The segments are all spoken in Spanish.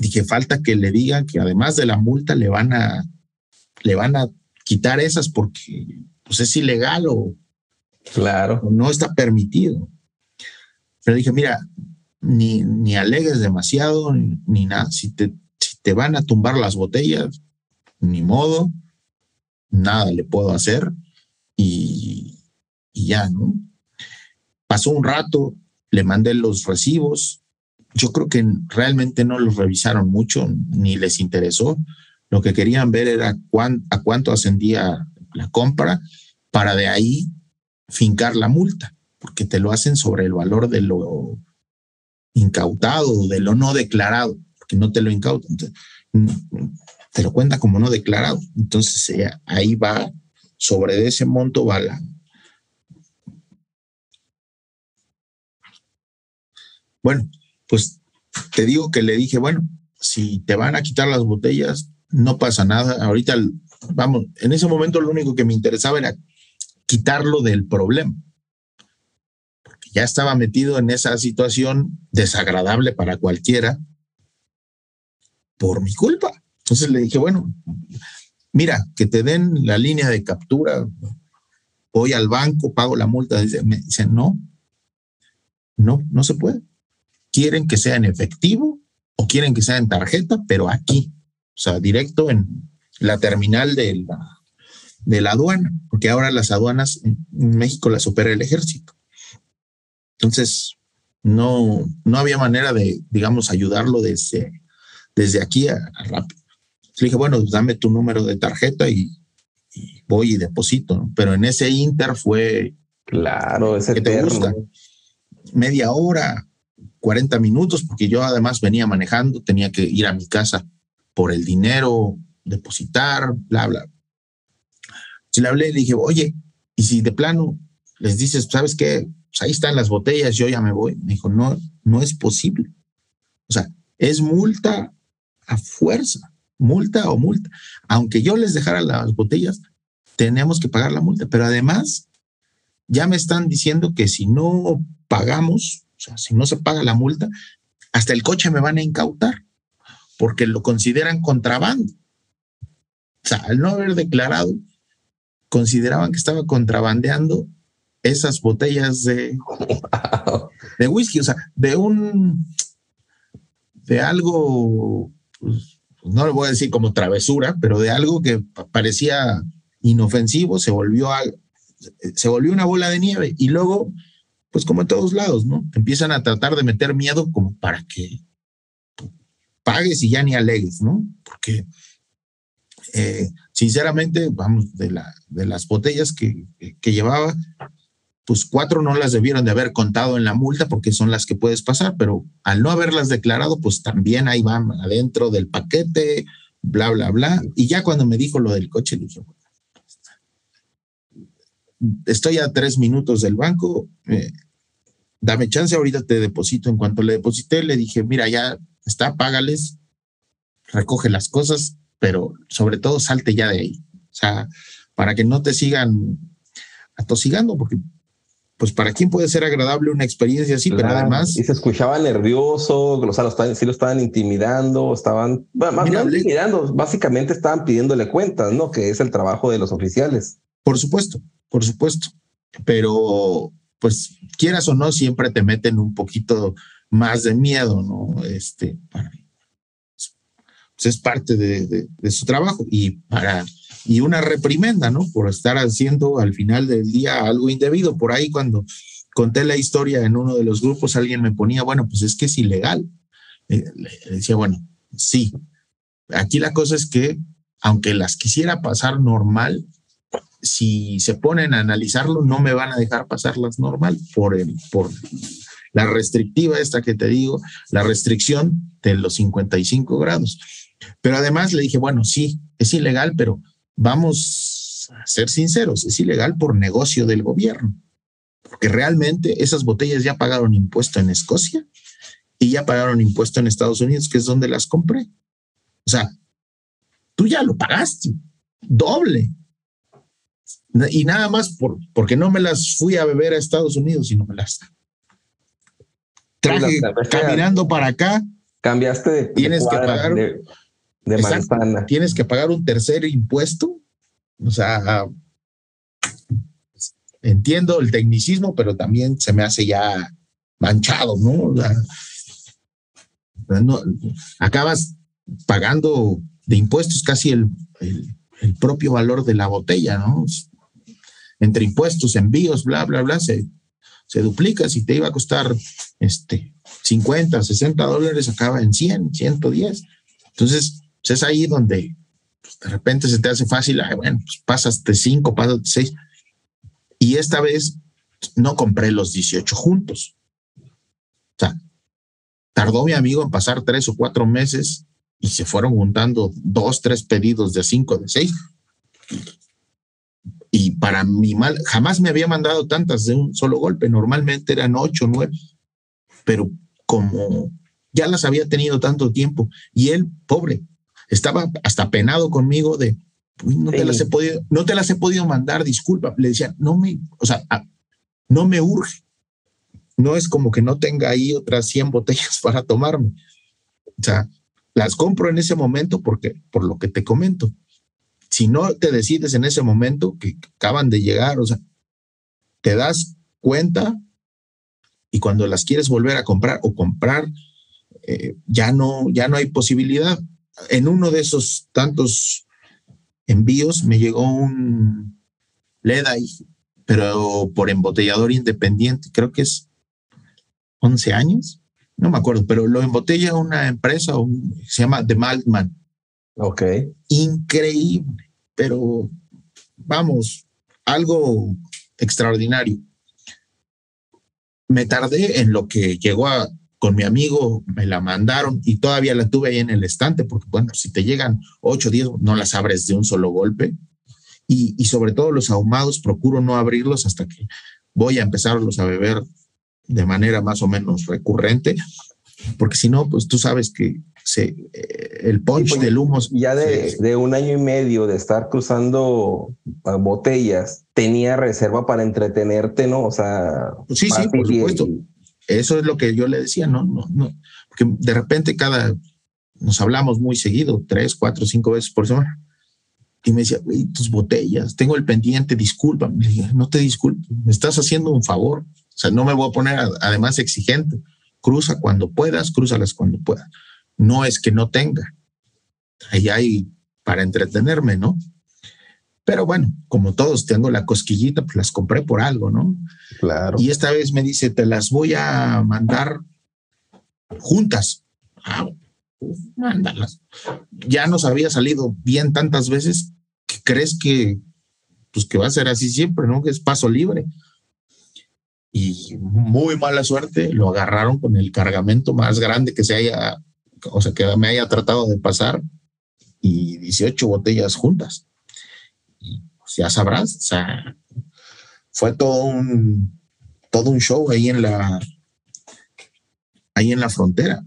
Dije, falta que le digan que además de la multa le van a, le van a quitar esas porque pues, es ilegal o, claro. no está permitido. Pero dije, mira, ni, ni alegues demasiado, ni, nada. Si te, si te van a tumbar las botellas, ni modo, nada le puedo hacer y, y ya, ¿no? Pasó un rato, le mandé los recibos. Yo creo que realmente no los revisaron mucho, ni les interesó. Lo que querían ver era a cuánto ascendía la compra para de ahí fincar la multa, porque te lo hacen sobre el valor de lo incautado, de lo no declarado, porque no te lo incautan. te lo cuenta como no declarado. Entonces eh, ahí va, sobre ese monto va la, Bueno, pues te digo que le dije, bueno, si te van a quitar las botellas, no pasa nada. Ahorita, vamos, en ese momento lo único que me interesaba era quitarlo del problema. Porque ya estaba metido en esa situación desagradable para cualquiera por mi culpa. Entonces le dije, bueno, mira, que te den la línea de captura, voy al banco, pago la multa. Me dicen, no, no, no se puede quieren que sea en efectivo o quieren que sea en tarjeta, pero aquí, o sea, directo en la terminal de la, de la aduana, porque ahora las aduanas en México las opera el ejército. Entonces, no, no había manera de, digamos, ayudarlo desde, desde aquí a, rápido. Le dije, bueno, dame tu número de tarjeta y, voy y deposito, pero en ese inter fue... Claro, ese que te gusta. Media hora, 40 minutos, porque yo además venía manejando, tenía que ir a mi casa por el dinero, depositar, bla, bla. Si le hablé, le dije, oye, y si de plano les dices, ¿sabes qué? Pues ahí están las botellas, yo ya me voy. Me dijo, no, no es posible. O sea, es multa a fuerza, multa o multa. Aunque yo les dejara las botellas, tenemos que pagar la multa, pero además ya me están diciendo que si no pagamos, o sea, si no se paga la multa, hasta el coche me van a incautar porque lo consideran contrabando. O sea, al no haber declarado, consideraban que estaba contrabandeando esas botellas de, de whisky, o sea, de un, de algo, pues, no le voy a decir como travesura, pero de algo que parecía inofensivo, se volvió, a, se volvió una bola de nieve y luego pues como en todos lados, ¿no? empiezan a tratar de meter miedo como para que pagues y ya ni alegues, ¿no? Porque eh, sinceramente, vamos, de, la, de las botellas que, que, llevaba, pues cuatro no las debieron de haber contado en la multa porque son las que puedes pasar, pero al no haberlas declarado, pues también ahí van adentro del paquete, bla, bla, bla. Y ya cuando me dijo lo del coche, dije, bueno, estoy a tres minutos del banco, eh, dame chance, ahorita te deposito. En cuanto le deposité, le dije, mira, ya está, págales, recoge las cosas, pero sobre todo salte ya de ahí. O sea, para que no te sigan atosigando, porque pues para quién puede ser agradable una experiencia así, pero además... Y se escuchaba nervioso, o sea, lo estaban, sí lo estaban intimidando, estaban, bueno, más intimidando, básicamente estaban pidiéndole cuentas, ¿no? Que es el trabajo de los oficiales. Por supuesto, por supuesto. Pero, pues, quieras o no, siempre te meten un poquito más de miedo, ¿no? Este, para, pues es parte de, su trabajo y para, y una reprimenda, ¿no? Por estar haciendo al final del día algo indebido. Por ahí cuando conté la historia en uno de los grupos, alguien me ponía, bueno, pues es que es ilegal. le decía, bueno, sí. Aquí la cosa es que, aunque las quisiera pasar normal, si se ponen a analizarlo, no me van a dejar pasarlas normal por, el, por la restrictiva esta que te digo, la restricción de los 55 grados. Pero además le dije, bueno, sí, es ilegal, pero vamos a ser sinceros, es ilegal por negocio del gobierno, porque realmente esas botellas ya pagaron impuesto en Escocia y ya pagaron impuesto en Estados Unidos, que es donde las compré. O sea, tú ya lo pagaste, doble. Y nada más por, porque no me las fui a beber a Estados Unidos, sino me las traje caminando para acá Cambiaste de, tienes que pagar de, manzana. Tienes que pagar un tercer impuesto. O sea, entiendo el tecnicismo, pero también se me hace ya manchado, ¿no? no acabas pagando de impuestos casi el, el, propio valor de la botella, ¿no? Entre impuestos, envíos, bla, bla, bla, se, se duplica. Si te iba a costar este, 50, 60 dólares, acaba en 100, 110. Entonces, pues, es ahí donde pues, de repente se te hace fácil, bueno, pues pasas de 5, pasas de 6. Y esta vez no compré los 18 juntos. O sea, tardó mi amigo en pasar tres o cuatro meses y se fueron juntando dos, tres pedidos de cinco, de seis. Para mi mal, jamás me había mandado tantas de un solo golpe. Normalmente eran ocho, nueve. Pero como ya las había tenido tanto tiempo y él, pobre, estaba hasta penado conmigo de, no te las he podido, no te las he podido mandar, disculpa. Le decía, no me, o sea, no me urge. No es como que no tenga ahí otras 100 botellas para tomarme. O sea, las compro en ese momento porque, por lo que te comento. Si no te decides en ese momento que acaban de llegar, o sea, te das cuenta y cuando las quieres volver a comprar o comprar, eh, ya, no, ya no hay posibilidad. En uno de esos tantos envíos me llegó un LEDAI, pero por embotellador independiente, creo que es 11 años no me acuerdo, pero lo embotella una empresa, se llama The Maltman. Ok. Increíble, pero vamos, algo extraordinario. Me tardé en lo que llegó a, con mi amigo, me la mandaron y todavía la tuve ahí en el estante, porque bueno, si te llegan 8 o 10, no las abres de un solo golpe. Y, y sobre todo los ahumados, procuro no abrirlos hasta que voy a empezarlos a beber de manera más o menos recurrente, porque si no, pues tú sabes que se, eh, el punch pues, del humo. Ya de, de, un año y medio de estar cruzando ah, botellas, tenía reserva para entretenerte, ¿no? O sea, sí, sí, por supuesto. Eso es lo que yo le decía, no, no, no, porque de repente cada, nos hablamos muy seguido, tres, cuatro, cinco veces por semana. Y me decía, tus botellas, tengo el pendiente, disculpa. Le dije, no te disculpo, me estás haciendo un favor. O sea, no me voy a poner además exigente. Cruza cuando puedas, crúzalas cuando puedas. No es que no tenga. Ahí hay para entretenerme, ¿no? Pero bueno, como todos tengo la cosquillita, pues las compré por algo, ¿no? Claro. Y esta vez me dice, te las voy a mandar juntas. Ah, mándalas. Ya nos había salido bien tantas veces que crees que, pues que va a ser así siempre, ¿no? Que es paso libre y muy mala suerte, lo agarraron con el cargamento más grande que se haya, o sea, que me haya tratado de pasar y 18 botellas juntas. Y pues, ya sabrás, o sea, fue todo un, todo un show ahí en la, ahí en la frontera.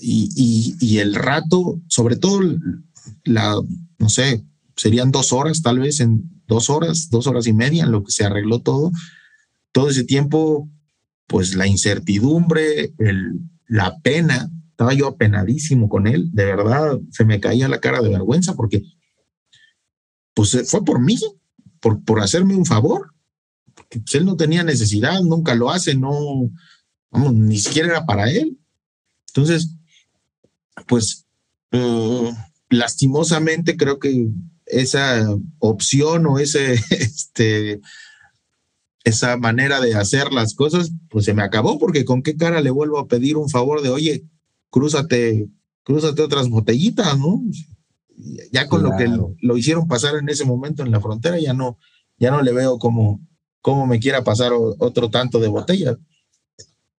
Y, y el rato, sobre todo la, no sé, serían dos horas, tal vez en dos horas, dos horas y media en lo que se arregló todo todo ese tiempo, pues la incertidumbre, el, la pena, estaba yo apenadísimo con él, de verdad se me caía la cara de vergüenza porque, pues eh, fue por mí, por, por hacerme un favor, porque pues, él no tenía necesidad, nunca lo hace, no, ni siquiera era para él. Entonces, pues eh, lastimosamente creo que esa opción o ese, este, esa manera de hacer las cosas, pues se me acabó, porque con qué cara le vuelvo a pedir un favor de, oye, crúzate, crúzate otras botellitas, ¿no? Ya con lo que lo, hicieron pasar en ese momento en la frontera, ya no, ya no le veo como, cómo me quiera pasar otro tanto de botella.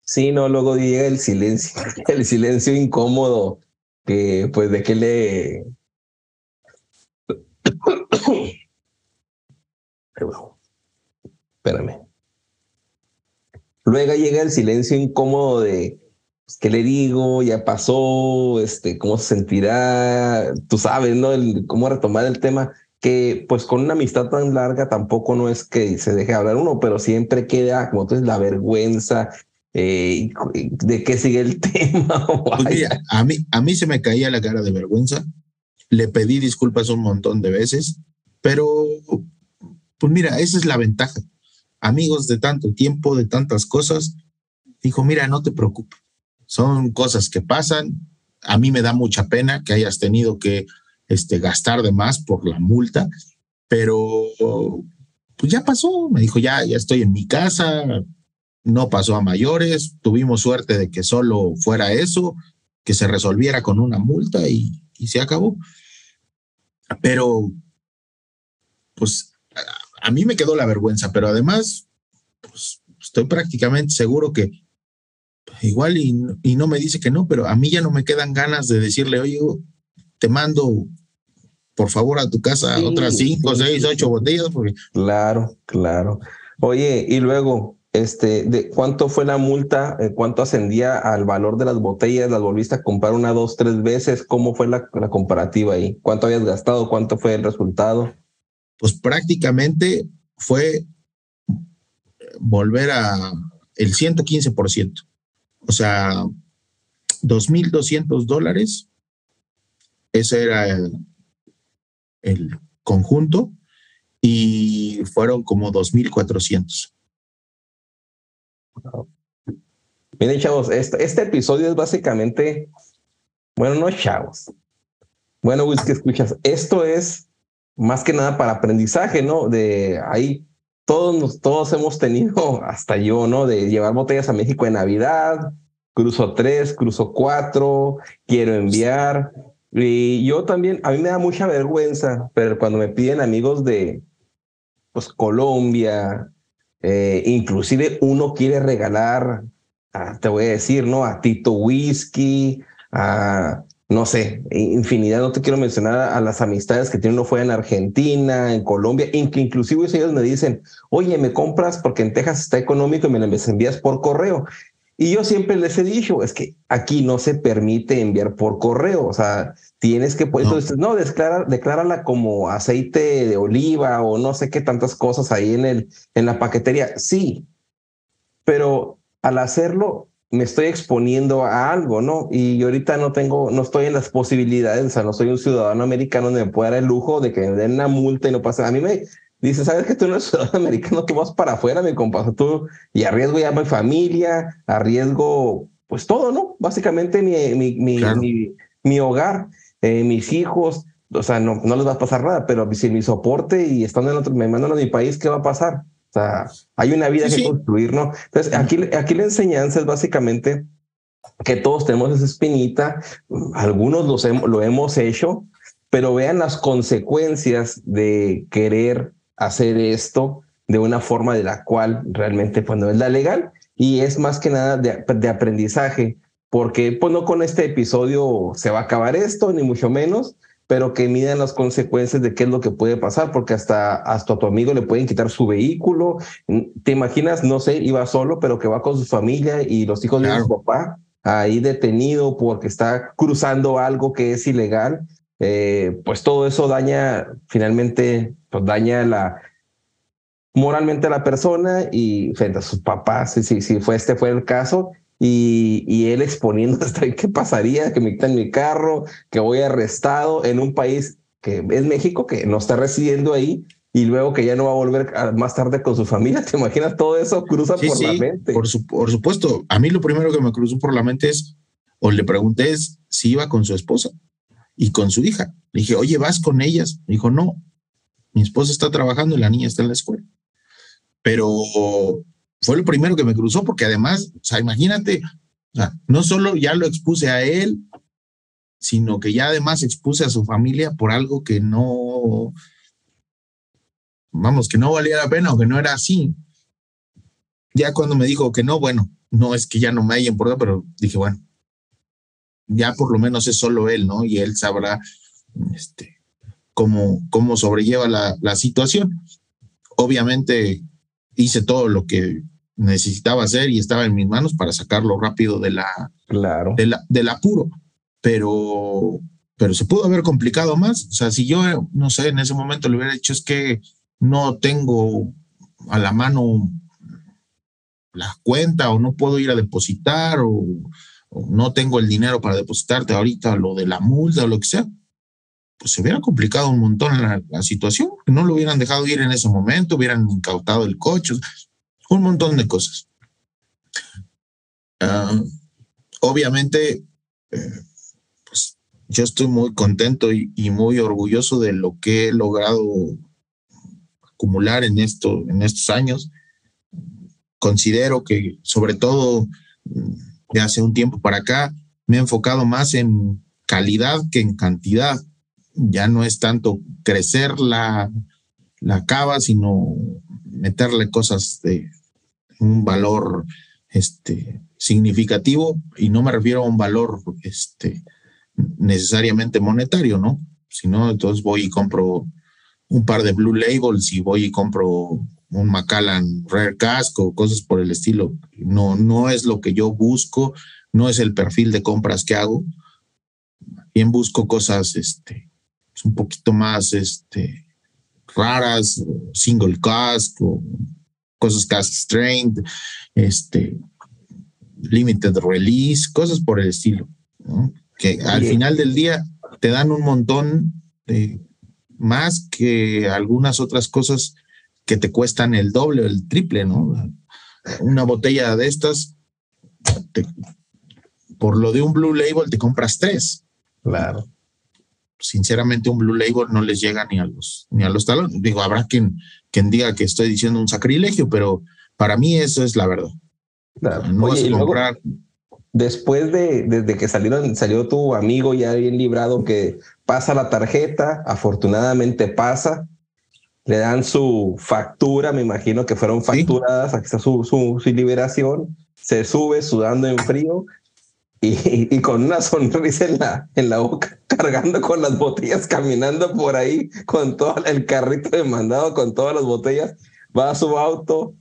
Sí, no, luego llega el silencio, el silencio incómodo, que pues de qué le... Espérame. Luego llega el silencio incómodo de pues, ¿qué le digo? Ya pasó, este, ¿cómo se sentirá? Tú sabes, ¿no? El, cómo retomar el tema, que pues con una amistad tan larga tampoco no es que se deje hablar uno, pero siempre queda, como tú dices, la vergüenza, Eh, ¿De qué sigue el tema? Pues a, mí, a mí se me caía la cara de vergüenza. Le pedí disculpas un montón de veces, pero pues mira, esa es la ventaja. Amigos de tanto tiempo, de tantas cosas, dijo, mira, no te preocupes. Son cosas que pasan. A mí me da mucha pena que hayas tenido que este, gastar de más por la multa, pero pues ya pasó. Me dijo, ya, ya estoy en mi casa, no pasó a mayores, tuvimos suerte de que solo fuera eso, que se resolviera con una multa y, se acabó. Pero, pues, a, mí me quedó la vergüenza, pero además, pues, estoy prácticamente seguro que igual y, y, no me dice que no, pero a mí ya no me quedan ganas de decirle, oye, te mando por favor a tu casa otras cinco, seis, ocho botellas. Porque... Claro, claro. Oye, y luego, este, de cuánto fue la multa, eh, cuánto ascendía al valor de las botellas, las volviste a comprar una, dos, tres veces, ¿cómo fue la, la comparativa ahí? ¿Cuánto habías gastado? ¿Cuánto fue el resultado? Pues prácticamente fue volver a el 115%. O sea, 2.200 dólares. Ese era el, conjunto y fueron como 2.400. Miren, chavos, este, este, episodio es básicamente, bueno, no chavos. Bueno, Luis, que escuchas, esto es más que nada para aprendizaje, ¿no? De ahí todos, todos hemos tenido, hasta yo, ¿no? De llevar botellas a México en Navidad, cruzo tres, cruzo cuatro, quiero enviar. Y yo también, a mí me da mucha vergüenza, pero cuando me piden amigos de pues, Colombia, eh, inclusive uno quiere regalar, te voy a decir, ¿no? A Tito Whisky, a, no sé, infinidad, no te quiero mencionar a, las amistades que tiene uno fue en Argentina, en Colombia, inclusive ellos me dicen, oye, me compras porque en Texas está económico y me lo envías por correo. Y yo siempre les he dicho, es que aquí no se permite enviar por correo, o sea, tienes que, pues, no, entonces, no declara, declárala como aceite de oliva o no sé qué tantas cosas ahí en, el, en la paquetería. Sí, pero al hacerlo me estoy exponiendo a algo, ¿no? Y yo ahorita no tengo, no estoy en las posibilidades, o sea, no soy un ciudadano americano donde me pueda dar el lujo de que me den una multa y no pasa. A mí me, Dice, ¿sabes que tú no eres ciudadano americano? Tú vas para afuera, mi compa. Tú, y arriesgo ya mi familia, arriesgo, pues todo, ¿no? Básicamente mi, mi, mi, mi, hogar, eh, mis hijos. O sea, no, no les va a pasar nada, pero si mi soporte y estando en otro, me mandan a mi país, ¿qué va a pasar? Sea, hay una vida que construir, ¿no? Entonces, aquí, aquí la enseñanza es básicamente que todos tenemos esa espinita, algunos los lo hemos hecho, pero vean las consecuencias de querer hacer esto de una forma de la cual realmente pues no es la legal y es más que nada de, aprendizaje, porque pues no con este episodio se va a acabar esto, ni mucho menos, pero que midan las consecuencias de qué es lo que puede pasar, porque hasta, hasta a tu amigo le pueden quitar su vehículo. Te imaginas, no sé, iba solo, pero que va con su familia y los hijos de su papá ahí detenido porque está cruzando algo que es ilegal. Eh, pues todo eso daña finalmente pues daña la moralmente a la persona y frente a sus papás, si, si, si fue este fue el caso, y, y él exponiendo hasta qué pasaría, que me quitan mi carro, que voy arrestado en un país que es México, que no está residiendo ahí, y luego que ya no va a volver más tarde con su familia. ¿Te imaginas todo eso cruza por la mente? Por, por supuesto, a mí lo primero que me cruzó por la mente es, o le pregunté es si iba con su esposa y con su hija. Le dije, oye, ¿vas con ellas? Me dijo, no, mi esposa está trabajando y la niña está en la escuela. Pero fue lo primero que me cruzó, porque además, o sea, imagínate, no solo ya lo expuse a él, sino que ya además expuse a su familia por algo que no, vamos, que no valía la pena o que no era así. Ya cuando me dijo que no, bueno, no es que ya no me haya importado, pero dije, bueno, ya por lo menos es solo él, ¿no? Y él sabrá, este, cómo, cómo sobrelleva la, la situación. Obviamente hice todo lo que necesitaba hacer y estaba en mis manos para sacarlo rápido de la, claro. de la, del apuro, pero, pero se pudo haber complicado más. O sea, si yo, no sé, en ese momento le hubiera dicho es que no tengo a la mano la cuenta o no puedo ir a depositar o, no tengo el dinero para depositarte ahorita lo de la multa o lo que sea, pues se hubiera complicado un montón la, situación, no lo hubieran dejado ir en ese momento, hubieran incautado el coche, un montón de cosas. Ah, obviamente, eh, pues yo estoy muy contento y, muy orgulloso de lo que he logrado acumular en, esto, en estos años. Considero que sobre todo de hace un tiempo para acá me he enfocado más en calidad que en cantidad. Ya no es tanto crecer la, la cava, sino meterle cosas de un valor este, significativo y no me refiero a un valor este, necesariamente monetario, ¿no? Sino entonces voy y compro un par de Blue Labels y voy y compro un Macallan Rare Cask o cosas por el estilo. No, no es lo que yo busco, no es el perfil de compras que hago. Bien busco cosas este, un poquito más este, raras, single cask o cosas cask strained, este, limited release, cosas por el estilo, que al final del día te dan un montón de más que algunas otras cosas que te cuestan el doble o el triple, ¿no? Una botella de estas, por lo de un Blue Label te compras tres. Claro. Sinceramente, un Blue Label no les llega ni a los, ni a los talones. Digo, habrá quien, quien diga que estoy diciendo un sacrilegio, pero para mí eso es la verdad. No Oye, comprar. después de desde que salieron, salió tu amigo ya bien librado que pasa la tarjeta, afortunadamente pasa, le dan su factura, me imagino que fueron facturadas, aquí está su, su, liberación, se sube sudando en frío y, y, con una sonrisa en la, en la boca, cargando con las botellas, caminando por ahí con todo el carrito de mandado, con todas las botellas, va a su auto,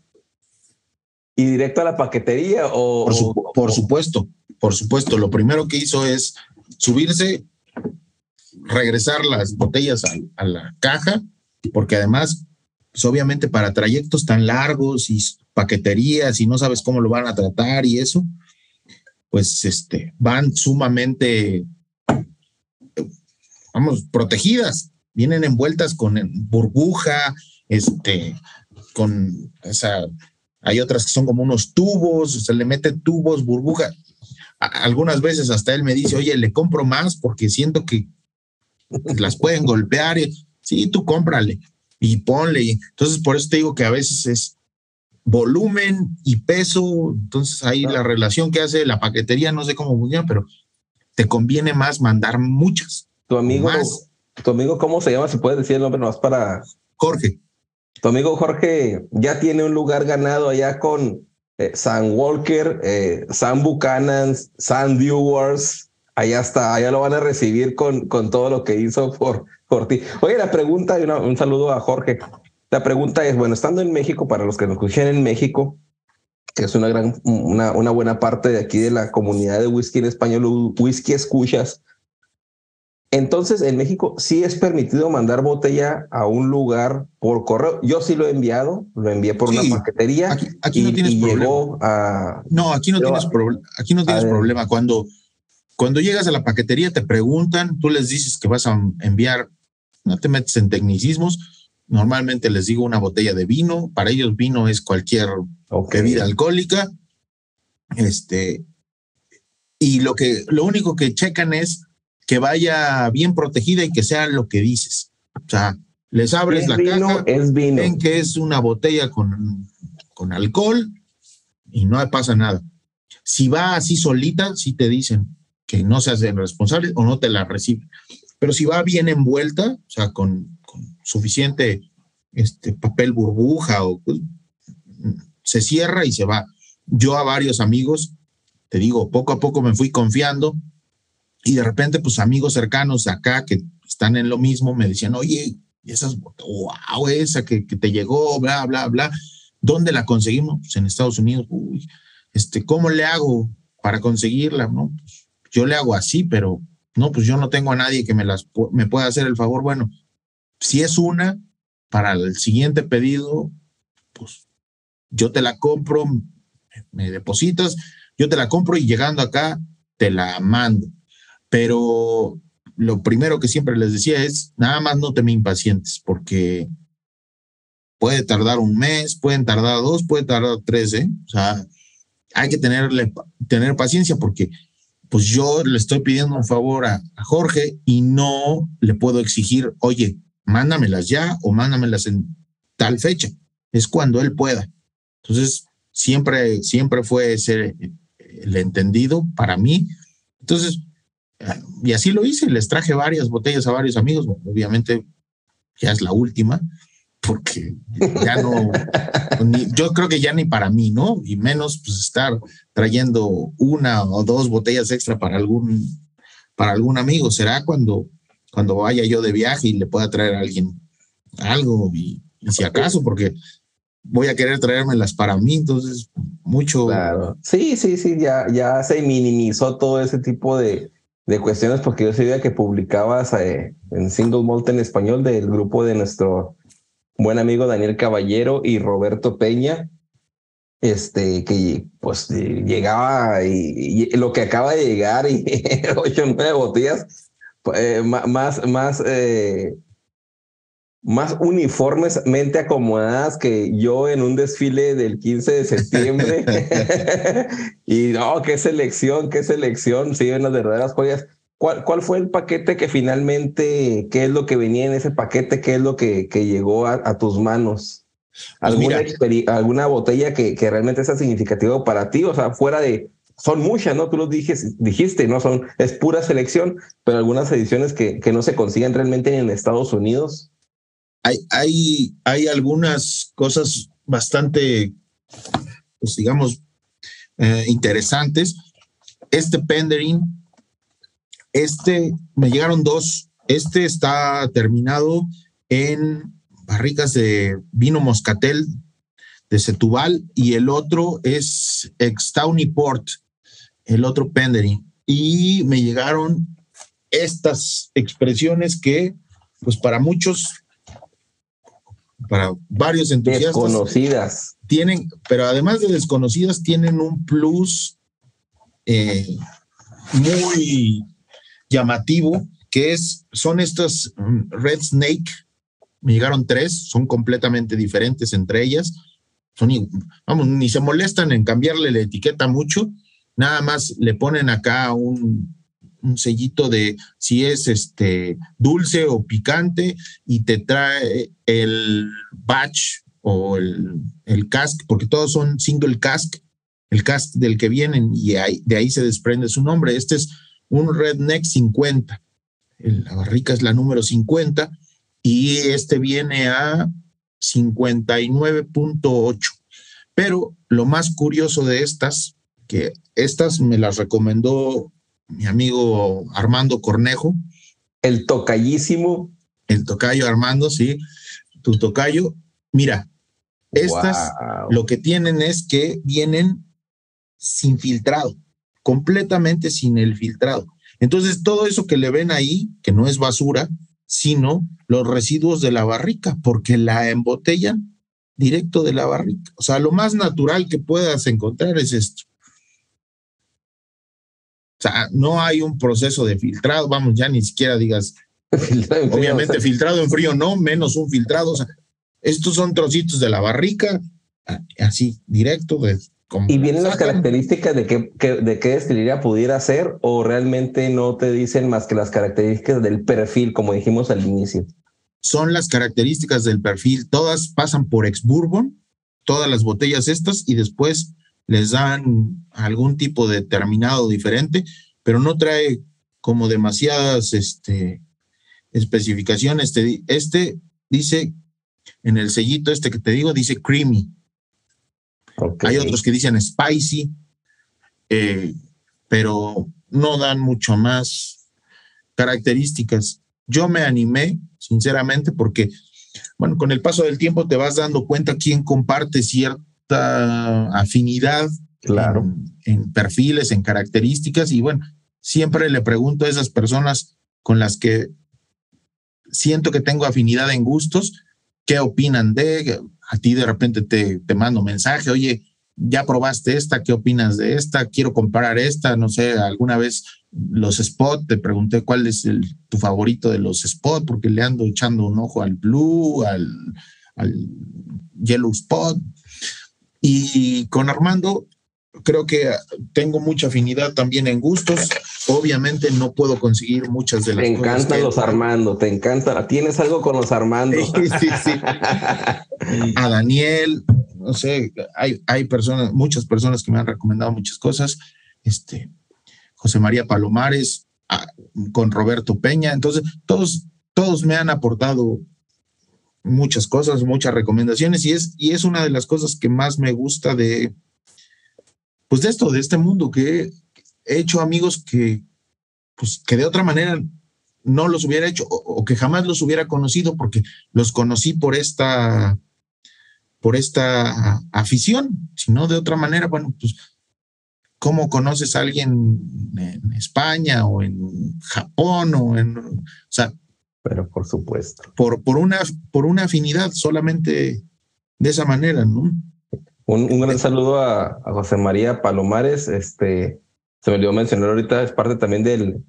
y directo a la paquetería o por, supuesto, por supuesto. Lo primero que hizo es subirse, regresar las botellas a, la caja, porque además, pues obviamente para trayectos tan largos y paqueterías y no sabes cómo lo van a tratar y eso, pues este, van sumamente, vamos, protegidas, vienen envueltas con burbuja, este, con esa hay otras que son como unos tubos, se le mete tubos, burbuja. algunas veces hasta él me dice, oye, le compro más porque siento que las pueden golpear. sí, tú cómprale y ponle. Entonces, por eso te digo que a veces es volumen y peso. Entonces, ahí la relación que hace la paquetería, no sé cómo funciona, pero te conviene más mandar muchas. Tu amigo, tu amigo, ¿cómo se llama? Si puedes decir el nombre más para. Jorge. Tu amigo Jorge ya tiene un lugar ganado allá con eh, Sam Walker, eh, Sam Buchanan, Sam Dewars. Allá está, allá lo van a recibir con, con todo lo que hizo por, por ti. Oye, la pregunta, y un saludo a Jorge. La pregunta es, bueno, estando en México, para los que nos escuchen en México, que es una gran, una, una buena parte de aquí de la comunidad de whisky en español, whisky escuchas, entonces, en México sí es permitido mandar botella a un lugar por correo. Yo sí lo he enviado, lo envié por una paquetería. Aquí, no tienes problema. No, aquí no tienes, aquí no tienes problema. Cuando, cuando llegas a la paquetería te preguntan, tú les dices que vas a enviar, no te metes en tecnicismos. Normalmente les digo una botella de vino. Para ellos vino es cualquier bebida alcohólica. Este, y lo que, lo único que checan es que vaya bien protegida y que sea lo que dices. O sea, les abres la caja, es vino. ven que es una botella con, con alcohol y no pasa nada. Si va así solita, sí te dicen que no se hacen responsables o no te la reciben. Pero si va bien envuelta, o sea, con, suficiente este, papel burbuja o pues, se cierra y se va. Yo a varios amigos, te digo, poco a poco me fui confiando y de repente, pues amigos cercanos acá que están en lo mismo me decían, oye, esas, wow, esa que, que te llegó, bla, bla, bla, ¿dónde la conseguimos? Pues en Estados Unidos, uy, este, ¿cómo le hago para conseguirla? No, pues, yo le hago así, pero no, pues yo no tengo a nadie que me las me pueda hacer el favor. Bueno, si es una para el siguiente pedido, pues yo te la compro, me depositas, yo te la compro y llegando acá te la mando. Pero lo primero que siempre les decía es, nada más no te me impacientes, porque puede tardar un mes, pueden tardar dos, puede tardar tres, ¿eh? O sea, hay que tenerle, tener paciencia porque pues yo le estoy pidiendo un favor a, a, Jorge y no le puedo exigir, oye, mándamelas ya o mándamelas en tal fecha. Es cuando él pueda. Entonces, siempre, siempre fue ese el entendido para mí. Entonces, y así lo hice, les traje varias botellas a varios amigos, obviamente ya es la última, porque ya no, yo creo que ya ni para mí, ¿no? Y menos pues estar trayendo una o dos botellas extra para algún, para algún amigo, será cuando, cuando vaya yo de viaje y le pueda traer a alguien algo, y, y si acaso, porque voy a querer traérmelas para mí, entonces mucho. Claro. Sí, sí, sí, ya, ya se minimizó todo ese tipo de, de cuestiones porque yo sabía que publicabas eh, en Single Malt en español del grupo de nuestro buen amigo Daniel Caballero y Roberto Peña, este, que pues llegaba y, lo que acaba de llegar y ocho o nueve botellas, eh, más, más, eh, más uniformemente acomodadas que yo en un desfile del 15 de septiembre. y no, qué selección, qué selección, sí, las verdaderas joyas. ¿Cuál, ¿Cuál fue el paquete que finalmente, qué es lo que venía en ese paquete, qué es lo que, que llegó a, tus manos? Pues ¿Alguna, ¿Alguna botella que, que realmente sea significativo para ti? O sea, fuera de, son muchas, ¿no? Tú lo dijiste, dijiste, ¿no? Son, es pura selección, pero algunas ediciones que, que no se consiguen realmente en Estados Unidos hay, hay, algunas cosas bastante, pues digamos, eh, interesantes. Este pendering, este, me llegaron dos. Este está terminado en barricas de vino moscatel de Setúbal y el otro es Extowny Port, el otro pendering. Y me llegaron estas expresiones que, pues para muchos para varios entusiastas. Desconocidas. Tienen, pero además de desconocidas, tienen un plus eh, muy llamativo, que es, son estas mm, Red Snake, me llegaron tres, son completamente diferentes entre ellas. Son, vamos, ni se molestan en cambiarle la etiqueta mucho, nada más le ponen acá un, un sellito de si es este dulce o picante y te trae el batch o el, el cask, porque todos son single cask, el cask del que vienen y de ahí se desprende su nombre. Este es un Redneck 50. La barrica es la número 50 y este viene a 59.8. Pero lo más curioso de estas, que estas me las recomendó mi amigo Armando Cornejo. El tocayísimo. El tocayo Armando, sí, tu tocayo. Mira, estas lo que tienen es que vienen sin filtrado, completamente sin el filtrado. Entonces, todo eso que le ven ahí, que no es basura, sino los residuos de la barrica, porque la embotellan directo de la barrica. O sea, lo más natural que puedas encontrar es esto. Sea, no hay un proceso de filtrado, vamos, ya ni siquiera digas, obviamente filtrado en frío no, menos un filtrado. O sea, estos son trocitos de la barrica, así, directo. De, ¿Y vienen las características de qué, de qué destilería pudiera ser o realmente no te dicen más que las características del perfil, como dijimos al inicio? Son las características del perfil, todas pasan por ex bourbon, todas las botellas estas, y después les dan algún tipo de terminado diferente, pero no trae como demasiadas este, especificaciones. Este, este dice, en el sellito este que te digo, dice creamy. Hay otros que dicen spicy, eh, pero no dan mucho más características. Yo me animé, sinceramente, porque, bueno, con el paso del tiempo te vas dando cuenta quién comparte cierto afinidad claro. En, perfiles, en características. Y bueno, siempre le pregunto a esas personas con las que siento que tengo afinidad en gustos, ¿qué opinan de? A ti de repente te, te mando mensaje, oye, ya probaste esta, ¿qué opinas de esta? Quiero comprar esta, no sé, alguna vez los spot, te pregunté cuál es el, tu favorito de los spot, porque le ando echando un ojo al blue, al, al yellow spot. Y con Armando creo que tengo mucha afinidad también en gustos. Obviamente no puedo conseguir muchas de las cosas. Te encantan los Armando, te encanta. Tienes algo con los Armando. Sí, sí, sí. A Daniel, no sé, hay, hay personas, muchas personas que me han recomendado muchas cosas. Este, José María Palomares, con Roberto Peña. Entonces, todos, todos me han aportado muchas cosas, muchas recomendaciones y es, y es una de las cosas que más me gusta de, pues de esto, de este mundo, que he hecho amigos que, pues que de otra manera no los hubiera hecho o, que jamás los hubiera conocido porque los conocí por esta, por esta afición, sino de otra manera, bueno, pues cómo conoces a alguien en España o en Japón o en, o sea, pero por supuesto. Por, por, una, por una afinidad solamente de esa manera, ¿no? Un, gran saludo a, José María Palomares. Este, se me olvidó mencionar ahorita, es parte también del,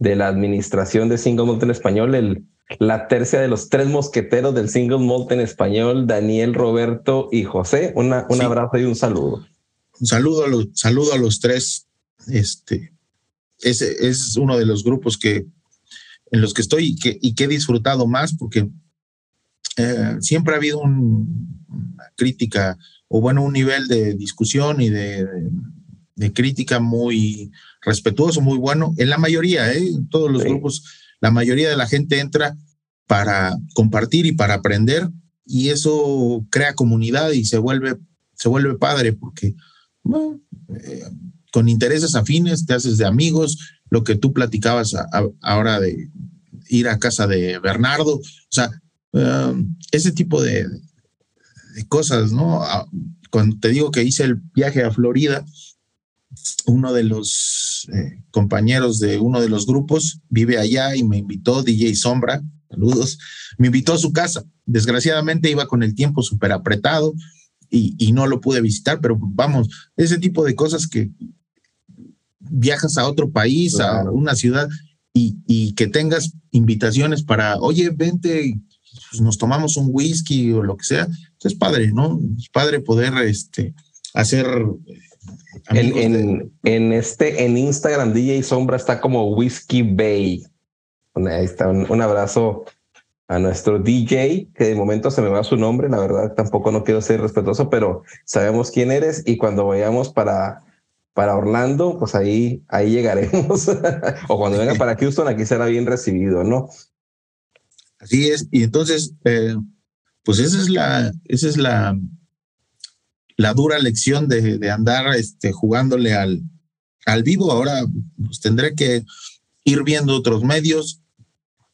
de la administración de Single Malt en Español, el, la tercia de los tres mosqueteros del Single Malt en Español, Daniel, Roberto y José. Una, un abrazo y un saludo. Un saludo a los, saludo a los tres. Este, ese es uno de los grupos que en los que estoy y que, y que he disfrutado más porque eh, siempre ha habido una crítica o bueno, un nivel de discusión y de, de, crítica muy respetuoso, muy bueno. En la mayoría, ¿eh? en todos los grupos, la mayoría de la gente entra para compartir y para aprender y eso crea comunidad y se vuelve, se vuelve padre porque eh, con intereses afines te haces de amigos, lo que tú platicabas ahora de ir a casa de Bernardo, o sea, um, ese tipo de, cosas, ¿no? Ah, cuando te digo que hice el viaje a Florida, uno de los eh, compañeros de uno de los grupos vive allá y me invitó, DJ Sombra, saludos, me invitó a su casa. Desgraciadamente iba con el tiempo súper apretado y, no lo pude visitar, pero vamos, ese tipo de cosas que viajas a otro país, a una ciudad y, que tengas invitaciones para, oye, vente, pues, nos tomamos un whisky o lo que sea, pues, es padre, ¿no? Es padre poder este, hacer... En, en, este, en Instagram, DJ Sombra está como Whiskey Bay. Ahí está, un, abrazo a nuestro DJ, que de momento se me va su nombre, la verdad tampoco no quiero ser respetuoso, pero sabemos quién eres y cuando vayamos para para Orlando, pues ahí, ahí llegaremos. o cuando venga para Houston, aquí será bien recibido, ¿no? Así es. Y entonces, eh, pues esa es la, esa es la, la dura lección de, de andar este, jugándole al, al vivo. Ahora pues, tendré que ir viendo otros medios,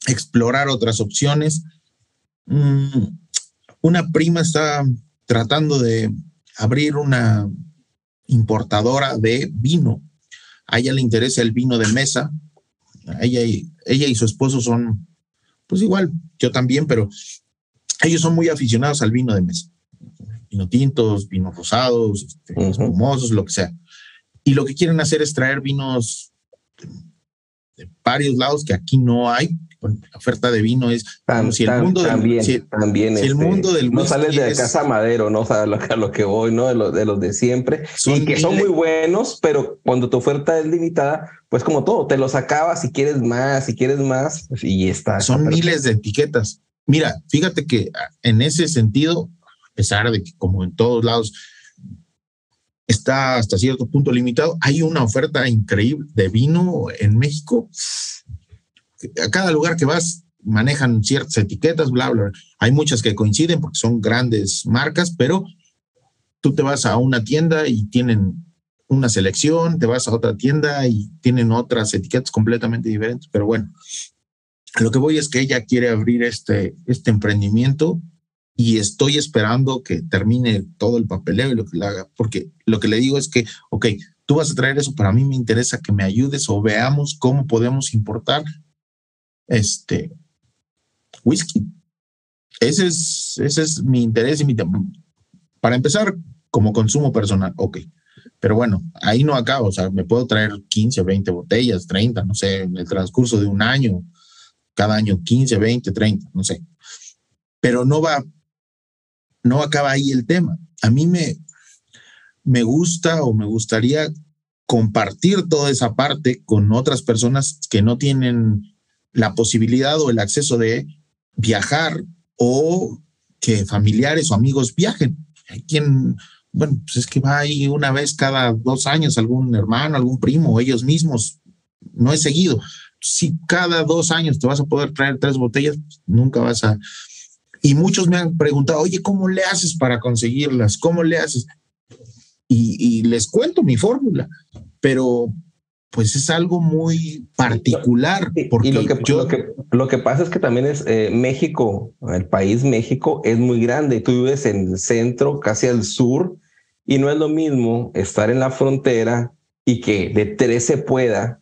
explorar otras opciones. Mm, una prima está tratando de abrir una importadora de vino. A ella le interesa el vino de mesa. ella, y, ella y su esposo son, pues igual, yo también, pero ellos son muy aficionados al vino de mesa. Vino tintos, vinos rosados, este, espumosos, lo que sea. Y lo que quieren hacer es traer vinos de varios lados que aquí no hay, oferta de vino es si el mundo también, del, también el este, mundo del no sales de casa madero, no sabes lo, a lo que voy, no de los de los de siempre y que son muy buenos, pero cuando tu oferta es limitada, pues como todo, te los acabas si quieres más, si quieres más pues, y está. Son miles de etiquetas. Mira, fíjate que ah, en ese sentido, a pesar de que como en todos lados está hasta cierto punto limitado, hay una oferta increíble de vino en México a cada lugar que vas manejan ciertas etiquetas, bla, bla. Hay muchas que coinciden porque son grandes marcas, pero tú te vas a una tienda y tienen una selección, te vas a otra tienda y tienen otras etiquetas completamente diferentes. Pero bueno, lo que voy es que ella quiere abrir este, este emprendimiento y estoy esperando que termine todo el papeleo y lo que le haga, porque lo que le digo es que, ok, tú vas a traer eso, para mí me interesa que me ayudes o veamos cómo podemos importar este, whisky. Ese es, ese es mi interés y mi Para empezar, como consumo personal, ok. Pero bueno, ahí no acabo, o sea, me puedo traer 15, 20 botellas, 30, no sé, en el transcurso de un año, cada año 15, 20, 30, no sé. Pero no va, no acaba ahí el tema. A mí me, me gusta o me gustaría compartir toda esa parte con otras personas que no tienen la posibilidad o el acceso de viajar o que familiares o amigos viajen. Hay quien, bueno, pues es que va ahí una vez cada dos años algún hermano, algún primo, ellos mismos. No es seguido. Si cada dos años te vas a poder traer tres botellas, pues nunca vas a... Y muchos me han preguntado, oye, ¿cómo le haces para conseguirlas? ¿Cómo le haces? y, les cuento mi fórmula, pero pues es algo muy particular. Porque y lo que, lo que, lo que pasa es que también es eh, México, el país México es muy grande. Tú vives en el centro, casi al sur, y no es lo mismo estar en la frontera y que de tres se pueda,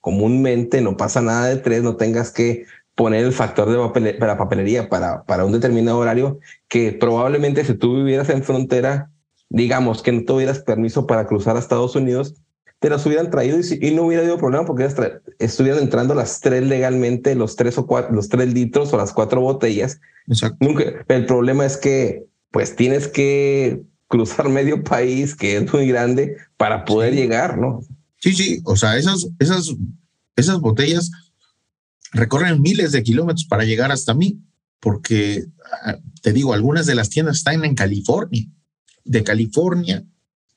comúnmente no pasa nada de tres, no tengas que poner el factor de la papelería para, para un determinado horario, que probablemente si tú vivieras en frontera, digamos, que no tuvieras permiso para cruzar a Estados Unidos, te las hubieran traído y, no hubiera habido problema porque estuvieran entrando las tres legalmente, los tres o cuatro, los tres litros o las cuatro botellas. Nunca, el problema es que pues tienes que cruzar medio país que es muy grande para poder llegar, ¿no? Sí, sí, o sea, esas, esas, esas botellas recorren miles de kilómetros para llegar hasta mí, porque ah, te digo, algunas de las tiendas están en California de California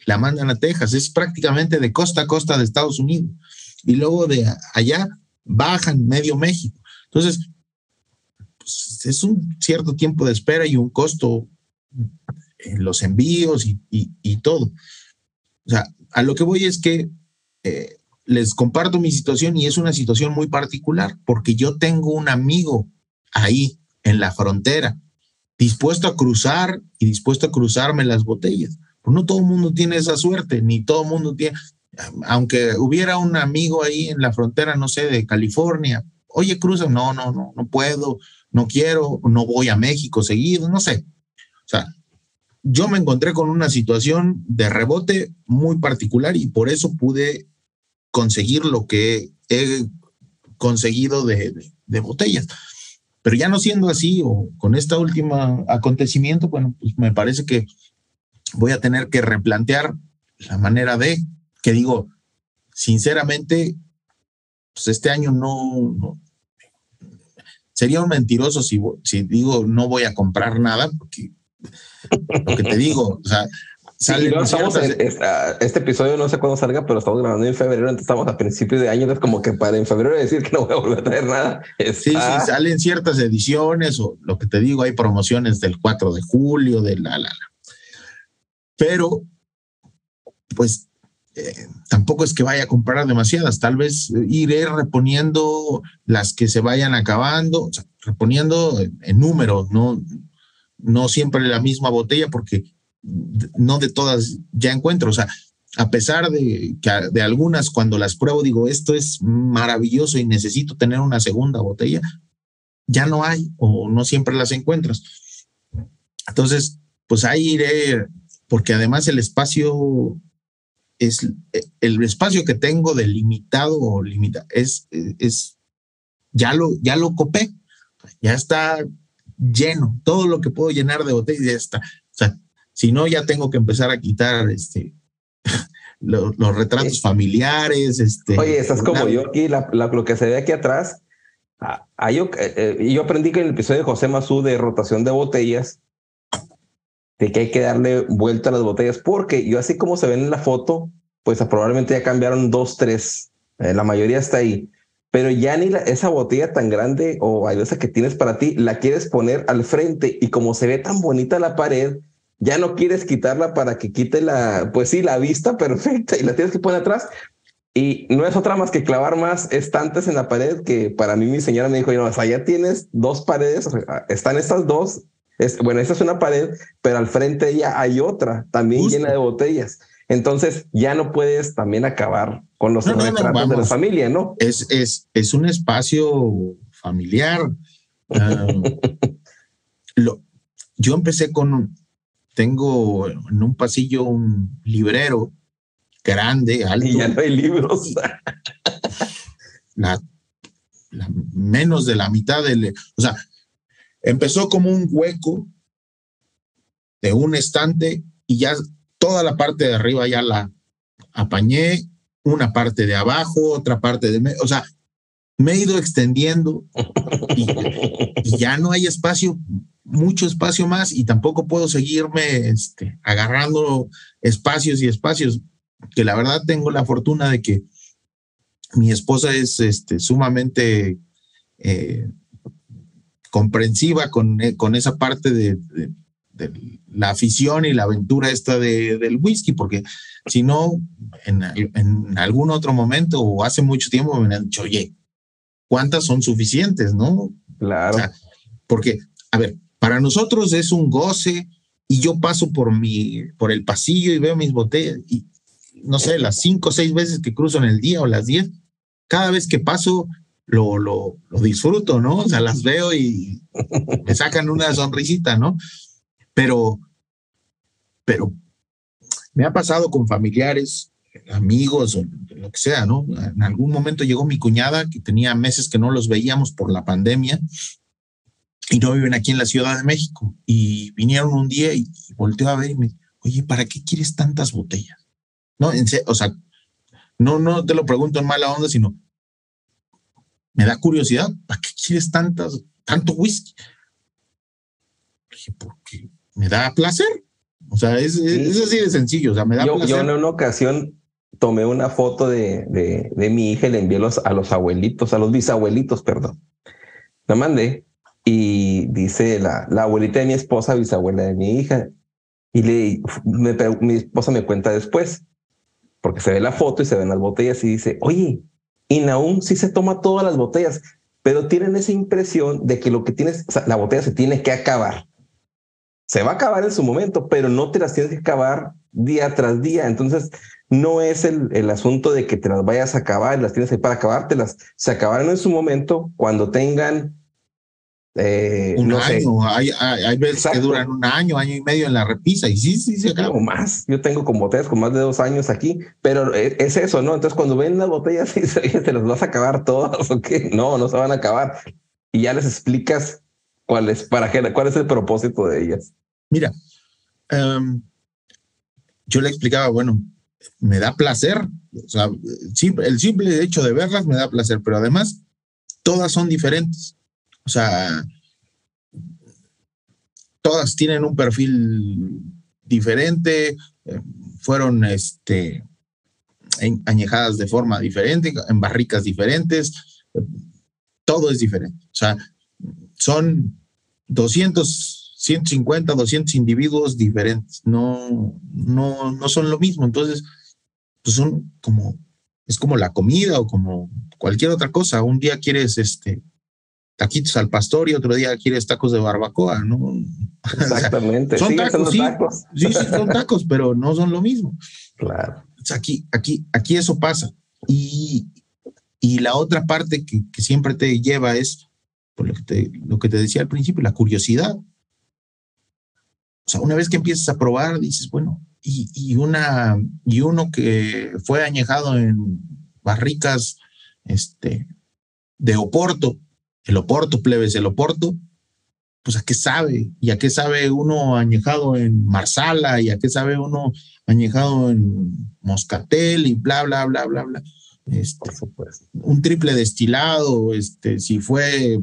la mandan a Texas, es prácticamente de costa a costa de Estados Unidos. Y luego de allá bajan medio México. Entonces, pues, es un cierto tiempo de espera y un costo en los envíos y, todo. O sea, a lo que voy es que eh, les comparto mi situación y es una situación muy particular porque yo tengo un amigo ahí en la frontera dispuesto a cruzar y dispuesto a cruzarme las botellas. Pues no todo el mundo tiene esa suerte, ni todo el mundo tiene, aunque hubiera un amigo ahí en la frontera, no sé, de California, oye, cruza, no, no, no, no puedo, no quiero, no voy a México seguido, no sé. O sea, yo me encontré con una situación de rebote muy particular y por eso pude conseguir lo que he conseguido de, de botellas. Pero ya no siendo así o con este último acontecimiento, bueno, pues me parece que voy a tener que replantear la manera de, que digo, sinceramente, pues este año no, sería un mentiroso si, si digo no voy a comprar nada, porque, porque te digo, o sea, este episodio no sé cuándo salga, pero estamos grabando en febrero, entonces estamos a principios de año, es como que para en febrero decir que no voy a volver a traer nada. Sí, sí, salen ciertas ediciones o lo que te digo, hay promociones del 4 de julio, de la, la, la. Pero, pues, eh, tampoco es que vaya a comprar demasiadas, tal vez iré reponiendo las que se vayan acabando, o sea, reponiendo en número, no, no siempre la misma botella, porque no de todas ya encuentro, o sea, a pesar de que de algunas cuando las pruebo digo, esto es maravilloso y necesito tener una segunda botella, ya no hay o no siempre las encuentras. Entonces, pues ahí iré, porque además el espacio es el espacio que tengo delimitado o limita es, es ya lo ya lo copé, ya está lleno, todo lo que puedo llenar de botellas ya está. O sea, si no, ya tengo que empezar a quitar este, los, retratos familiares. Este, Oye, estás como yo aquí, lo que se ve aquí atrás. Ah, yo, eh, eh, yo aprendí que en el episodio de José Mazú de rotación de botellas, de que hay que darle vuelta a las botellas, porque yo así como se ven en la foto, pues probablemente ya cambiaron dos, tres, eh, la mayoría está ahí, pero ya ni esa botella tan grande o esa que tienes para ti, la quieres poner al frente y como se ve tan bonita la pared, ya no quieres quitarla para que quite la, pues sí, la vista perfecta y la tienes que poner atrás. Y no es otra más que clavar más estantes en la pared que para mí mi señora me dijo, no, o sea, ya tienes dos paredes, están estas dos, es, bueno, esta es una pared, pero al frente de ella hay otra, también llena de botellas. Entonces ya no puedes también acabar con los retratos de la familia, ¿no? Es, es, es un espacio familiar. Ah, lo, yo empecé con tengo en un pasillo un librero grande, alto. Y ya no hay libros. La, menos de la mitad del, o sea, empezó como un hueco de un estante y ya toda la parte de arriba ya la apañé, una parte de abajo, otra parte de, o sea, me he ido extendiendo y, ya no hay espacio, mucho espacio más y tampoco puedo seguirme este, agarrando espacios y espacios, que la verdad tengo la fortuna de que mi esposa es este, sumamente eh, comprensiva con, eh, con, esa parte de, la afición y la aventura esta del whisky, porque si no, en, en, algún otro momento o hace mucho tiempo me han dicho, oye, ¿cuántas son suficientes, no? Claro. porque, a ver, para nosotros es un goce y yo paso por mi, por el pasillo y veo mis botellas y no sé, las cinco o seis veces que cruzo en el día o las diez, cada vez que paso lo, lo, lo disfruto, ¿no? O sea, las veo y me sacan una sonrisita, ¿no? Pero, pero me ha pasado con familiares, amigos o lo que sea, ¿no? En algún momento llegó mi cuñada, que tenía meses que no los veíamos por la pandemia, y no viven aquí en la Ciudad de México. Y vinieron un día y, volteó a ver y me dijo, oye, ¿para qué quieres tantas botellas? No, o sea, no, no te lo pregunto en mala onda, sino me da curiosidad, ¿para qué quieres tantas, tanto whisky? Dije, porque me da placer. O sea, es, así de sencillo. O sea, me da yo, placer. Yo en una ocasión tomé una foto de, de, de mi hija y le envié a los abuelitos, a los bisabuelitos, perdón. La mandé y dice la, la abuelita de mi esposa, bisabuela de mi hija, y le, mi esposa me cuenta después, porque se ve la foto y se ven las botellas y dice, oye, y Naum sí se toma todas las botellas, pero tienen esa impresión de que lo que tienes, la botella se tiene que acabar. Se va a acabar en su momento, pero no te las tienes que acabar día tras día. Entonces, no es el, el asunto de que te las vayas a acabar, las tienes ahí para acabártelas. Se acabarán en su momento cuando tengan eh, un año, hay, hay, veces que duran un año, año y medio en la repisa y sí, sí, se acaba. más, yo tengo con botellas con más de dos años aquí, pero e, es, eso, ¿no? Entonces cuando ven las botellas y te las vas a acabar todas o qué, no, no se van a acabar. Y ya les explicas cuál es, para qué, cuál es el propósito de ellas. Mira, em, yo le explicaba, bueno, me da placer, o sea, el simple hecho de verlas me da placer, pero además todas son diferentes. O sea, todas tienen un perfil diferente, eh, fueron este, añejadas de forma diferente, en barricas diferentes, todo es diferente. O sea, son 200, 150, 200 individuos diferentes, no, no, no son lo mismo. Entonces, pues son como, es como la comida o como cualquier otra cosa. Un día quieres este, taquitos al pastor y otro día quieres tacos de barbacoa, ¿no? Exactamente. son tacos, sí, sí, sí, son tacos, pero no son lo mismo. Claro. Aquí, aquí, aquí eso pasa. Y, y la otra parte que, que, siempre te lleva es, por lo que, te, lo que te decía al principio, la curiosidad. O sea, una vez que empiezas a probar, dices, bueno, y, y, una, y uno que fue añejado en barricas este, de Oporto, el Oporto, plebes, el Oporto, pues a qué sabe, y a qué sabe uno añejado en Marsala, y a qué sabe uno añejado en Moscatel, y bla, bla, bla, bla, bla. Este, un triple destilado, este, si fue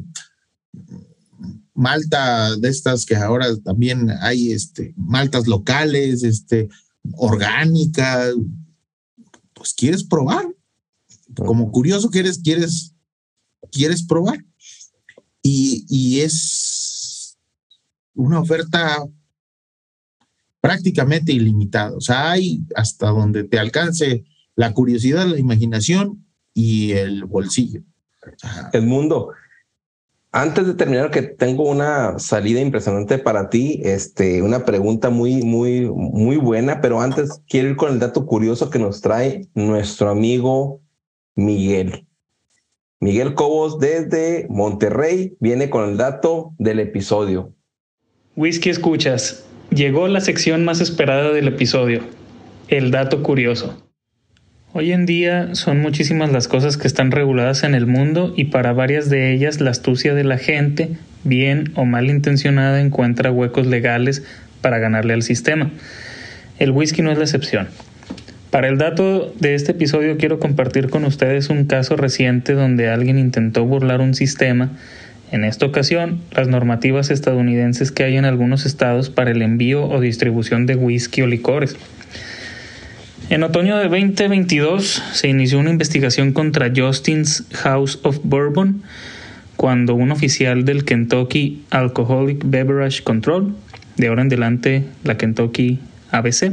malta de estas que ahora también hay este, maltas locales, este, orgánicas, pues quieres probar. Como curioso quieres, quieres, quieres probar y, es una oferta prácticamente ilimitada. O sea, hay hasta donde te alcance la curiosidad, la imaginación y el bolsillo. el mundo. Antes de terminar, que tengo una salida impresionante para ti, este, una pregunta muy, muy, muy buena, pero antes quiero ir con el dato curioso que nos trae nuestro amigo Miguel. Miguel Cobos desde Monterrey viene con el dato del episodio. Whisky escuchas. Llegó la sección más esperada del episodio, el dato curioso. Hoy en día son muchísimas las cosas que están reguladas en el mundo y para varias de ellas la astucia de la gente, bien o mal intencionada, encuentra huecos legales para ganarle al sistema. El whisky no es la excepción. Para el dato de este episodio quiero compartir con ustedes un caso reciente donde alguien intentó burlar un sistema en esta ocasión, las normativas estadounidenses que hay en algunos estados para el envío o distribución de whisky o licores. En otoño de 2022 se inició una investigación contra Justin's House of Bourbon cuando un oficial del Kentucky Alcoholic Beverage Control, de ahora en adelante la Kentucky ABC,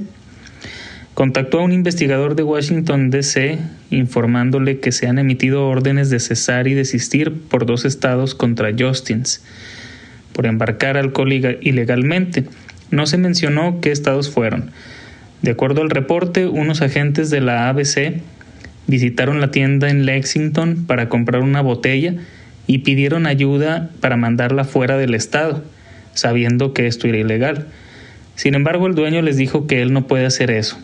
contactó a un investigador de Washington, D.C., informándole que se han emitido órdenes de cesar y desistir por dos estados contra Justins por embarcar alcohol ilegalmente. No se mencionó qué estados fueron. De acuerdo al reporte, unos agentes de la ABC visitaron la tienda en Lexington para comprar una botella y pidieron ayuda para mandarla fuera del estado, sabiendo que esto era ilegal. Sin embargo, el dueño les dijo que él no puede hacer eso,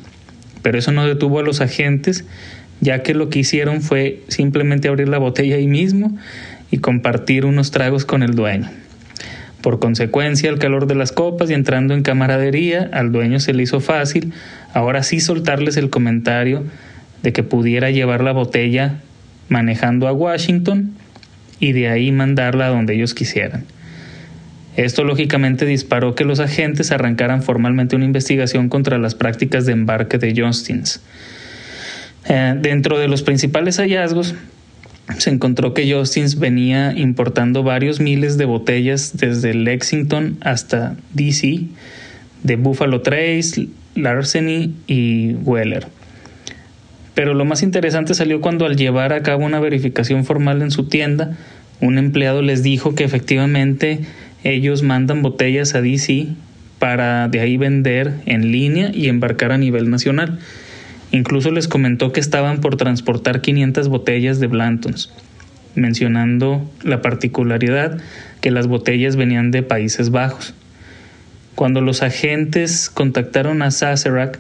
pero eso no detuvo a los agentes, ya que lo que hicieron fue simplemente abrir la botella ahí mismo y compartir unos tragos con el dueño. Por consecuencia, el calor de las copas y entrando en camaradería, al dueño se le hizo fácil ahora sí soltarles el comentario de que pudiera llevar la botella manejando a Washington y de ahí mandarla a donde ellos quisieran. Esto lógicamente disparó que los agentes arrancaran formalmente una investigación contra las prácticas de embarque de Justins. Eh, dentro de los principales hallazgos, se encontró que Justins venía importando varios miles de botellas desde Lexington hasta DC, de Buffalo Trace, Larceny y Weller. Pero lo más interesante salió cuando al llevar a cabo una verificación formal en su tienda, un empleado les dijo que efectivamente ellos mandan botellas a DC para de ahí vender en línea y embarcar a nivel nacional. Incluso les comentó que estaban por transportar 500 botellas de Blantons, mencionando la particularidad que las botellas venían de Países Bajos. Cuando los agentes contactaron a Sacerac,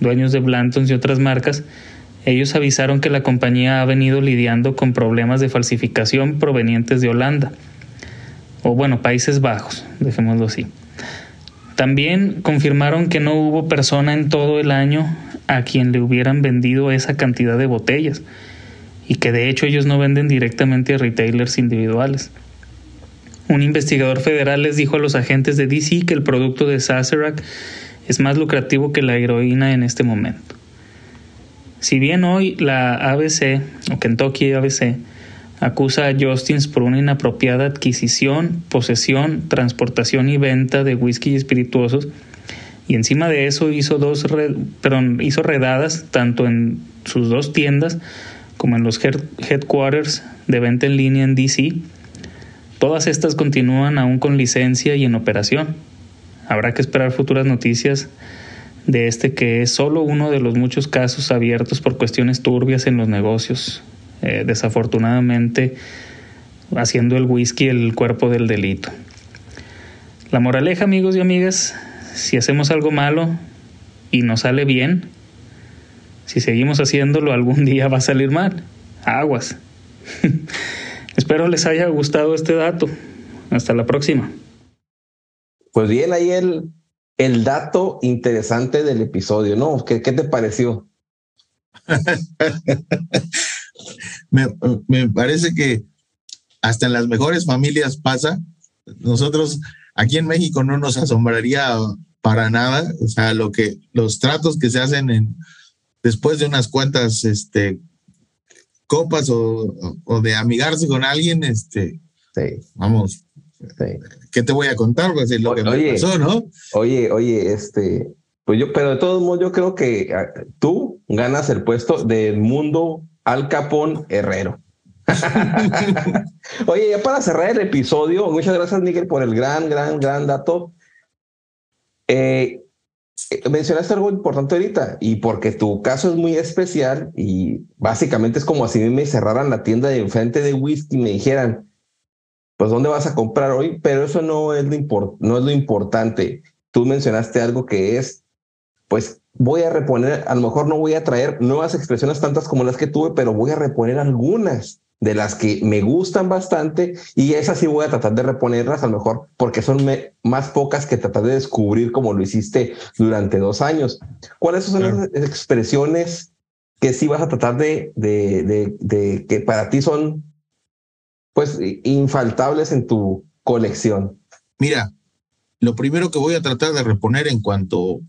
dueños de Blantons y otras marcas, ellos avisaron que la compañía ha venido lidiando con problemas de falsificación provenientes de Holanda o bueno, Países Bajos, dejémoslo así. También confirmaron que no hubo persona en todo el año a quien le hubieran vendido esa cantidad de botellas y que de hecho ellos no venden directamente a retailers individuales. Un investigador federal les dijo a los agentes de DC que el producto de Sacerac es más lucrativo que la heroína en este momento. Si bien hoy la ABC o Kentucky ABC acusa a Justins por una inapropiada adquisición, posesión, transportación y venta de whisky y espirituosos. Y encima de eso hizo dos hizo redadas tanto en sus dos tiendas como en los headquarters de venta en línea en DC. Todas estas continúan aún con licencia y en operación. Habrá que esperar futuras noticias de este que es solo uno de los muchos casos abiertos por cuestiones turbias en los negocios eh, desafortunadamente haciendo el whisky el cuerpo del delito. La moraleja, amigos y amigas, si hacemos algo malo y nos sale bien, si seguimos haciéndolo algún día va a salir mal. Aguas. Espero les haya gustado este dato. Hasta la próxima. Pues bien, ahí el, el dato interesante del episodio, ¿no? ¿Qué, qué te pareció? me, parece que hasta en las mejores familias pasa. Nosotros aquí en México no nos asombraría para nada, o sea, lo que los tratos que se hacen en después de unas cuantas este copas o, de amigarse con alguien, este, vamos, ¿qué te voy a contar? Pues lo que oye, pasó, ¿no? Oye, oye, este, pues yo, pero de todos modos, yo creo que ah, tú ganas el puesto del mundo al Capón Herrero. Oye, ya para cerrar el episodio, muchas gracias, Miguel, por el gran, gran, gran dato. Eh, mencionaste algo importante ahorita y porque tu caso es muy especial y básicamente es como si me cerraran la tienda de enfrente de whisky y me dijeran, pues, ¿dónde vas a comprar hoy? Pero eso no es lo, no es lo importante. tú mencionaste algo que es, pues voy a reponer, a lo mejor no voy a traer nuevas expresiones tantas como las que tuve, pero voy a reponer algunas de las que me gustan bastante y esas sí voy a tratar de reponerlas a lo mejor porque son más pocas que tratar de descubrir como lo hiciste durante dos años. ¿Cuáles son las expresiones que sí vas a tratar de, de, de, que para ti son pues infaltables en tu colección? Mira, lo primero que voy a tratar de reponer en cuanto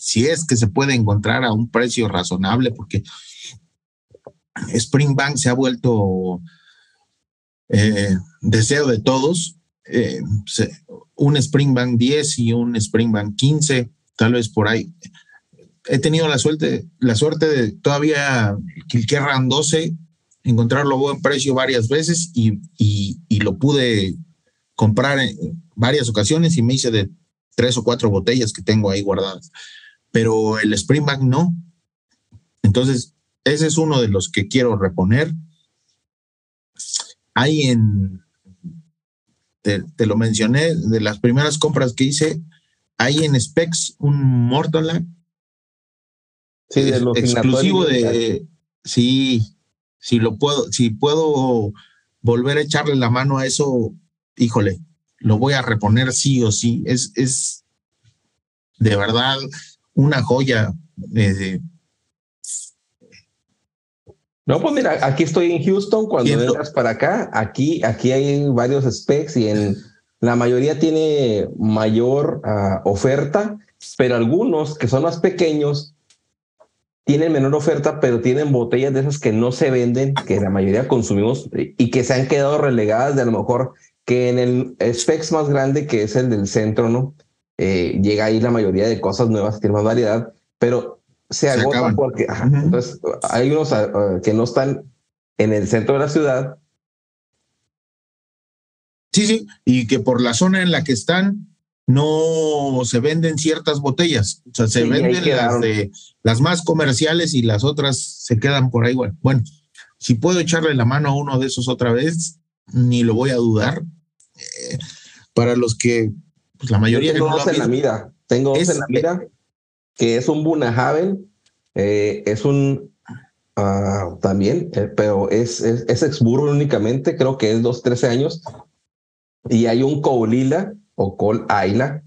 si es que se puede encontrar a un precio razonable, porque Springbank se ha vuelto eh, deseo de todos. Eh, un Springbank 10 y un Springbank 15, tal vez por ahí. He tenido la suerte, la suerte de todavía Kilkerran 12 encontrarlo a buen precio varias veces y, y, lo pude comprar en varias ocasiones y me hice de tres o cuatro botellas que tengo ahí guardadas. Pero el Springbank no. Entonces, ese es uno de los que quiero reponer. Hay en, te, lo mencioné, de las primeras compras que hice, hay en Specs un Mortal Sí, de los exclusivo de, sí, si lo puedo, si puedo volver a echarle la mano a eso, híjole, lo voy a reponer sí o sí. Es, es de verdad una joya. Eh, no, pues mira, aquí estoy en Houston, cuando vengas para acá, aquí, aquí hay varios specs y en la mayoría tiene mayor ah, oferta, pero algunos que son más pequeños tienen menor oferta, pero tienen botellas de esas que no se venden, que la mayoría consumimos y que se han quedado relegadas de a lo mejor que en el specs más grande, que es el del centro, ¿no? Eh, llega ahí la mayoría de cosas nuevas, tiene más variedad, pero se, agota porque entonces hay unos ah, ah, que no están en el centro de la ciudad. Sí, sí, y que por la zona en la que están no se venden ciertas botellas, o sea, se venden las de las más comerciales y las otras se quedan por ahí. Bueno, bueno, si puedo echarle la mano a uno de esos otra vez, ni lo voy a dudar. Eh, para los que, pues la mayoría tengo dos en la mira, tengo dos en la mira que es un Bunahaven, eh, es un ah, también, eh, pero es, es, es únicamente, creo que es dos, 13 años. Y hay un Colila o Col Ayla,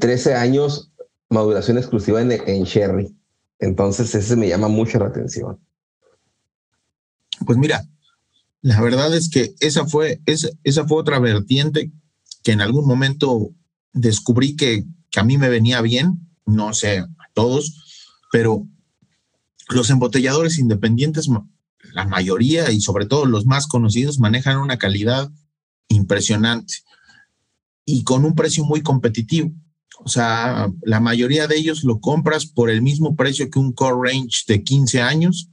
13 eh, años, maduración exclusiva en, en Sherry. Entonces, ese me llama mucho la atención. Pues mira, la verdad es que esa fue, esa, esa fue otra vertiente que en algún momento descubrí que, que a mí me venía bien no sé a todos, pero los embotelladores independientes, la mayoría y sobre todo los más conocidos, manejan una calidad impresionante y con un precio muy competitivo. O sea, la mayoría de ellos lo compras por el mismo precio que un core range de 15 años.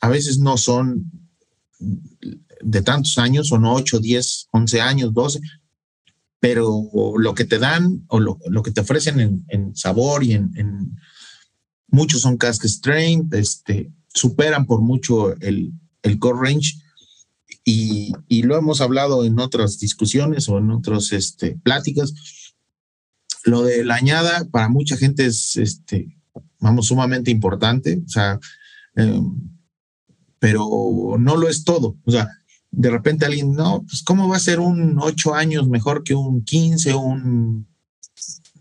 A veces no son de tantos años, son 8, 10, 11 años, 12, pero lo que te dan o lo, que te ofrecen en, sabor y en, muchos son cask strain, este, superan por mucho el, el core range y, lo hemos hablado en otras discusiones o en otras este, pláticas. Lo de la añada para mucha gente es, este, vamos, sumamente importante, o sea, em, pero no lo es todo. O sea, de repente alguien, no, pues cómo va a ser un ocho años mejor que un 15 o un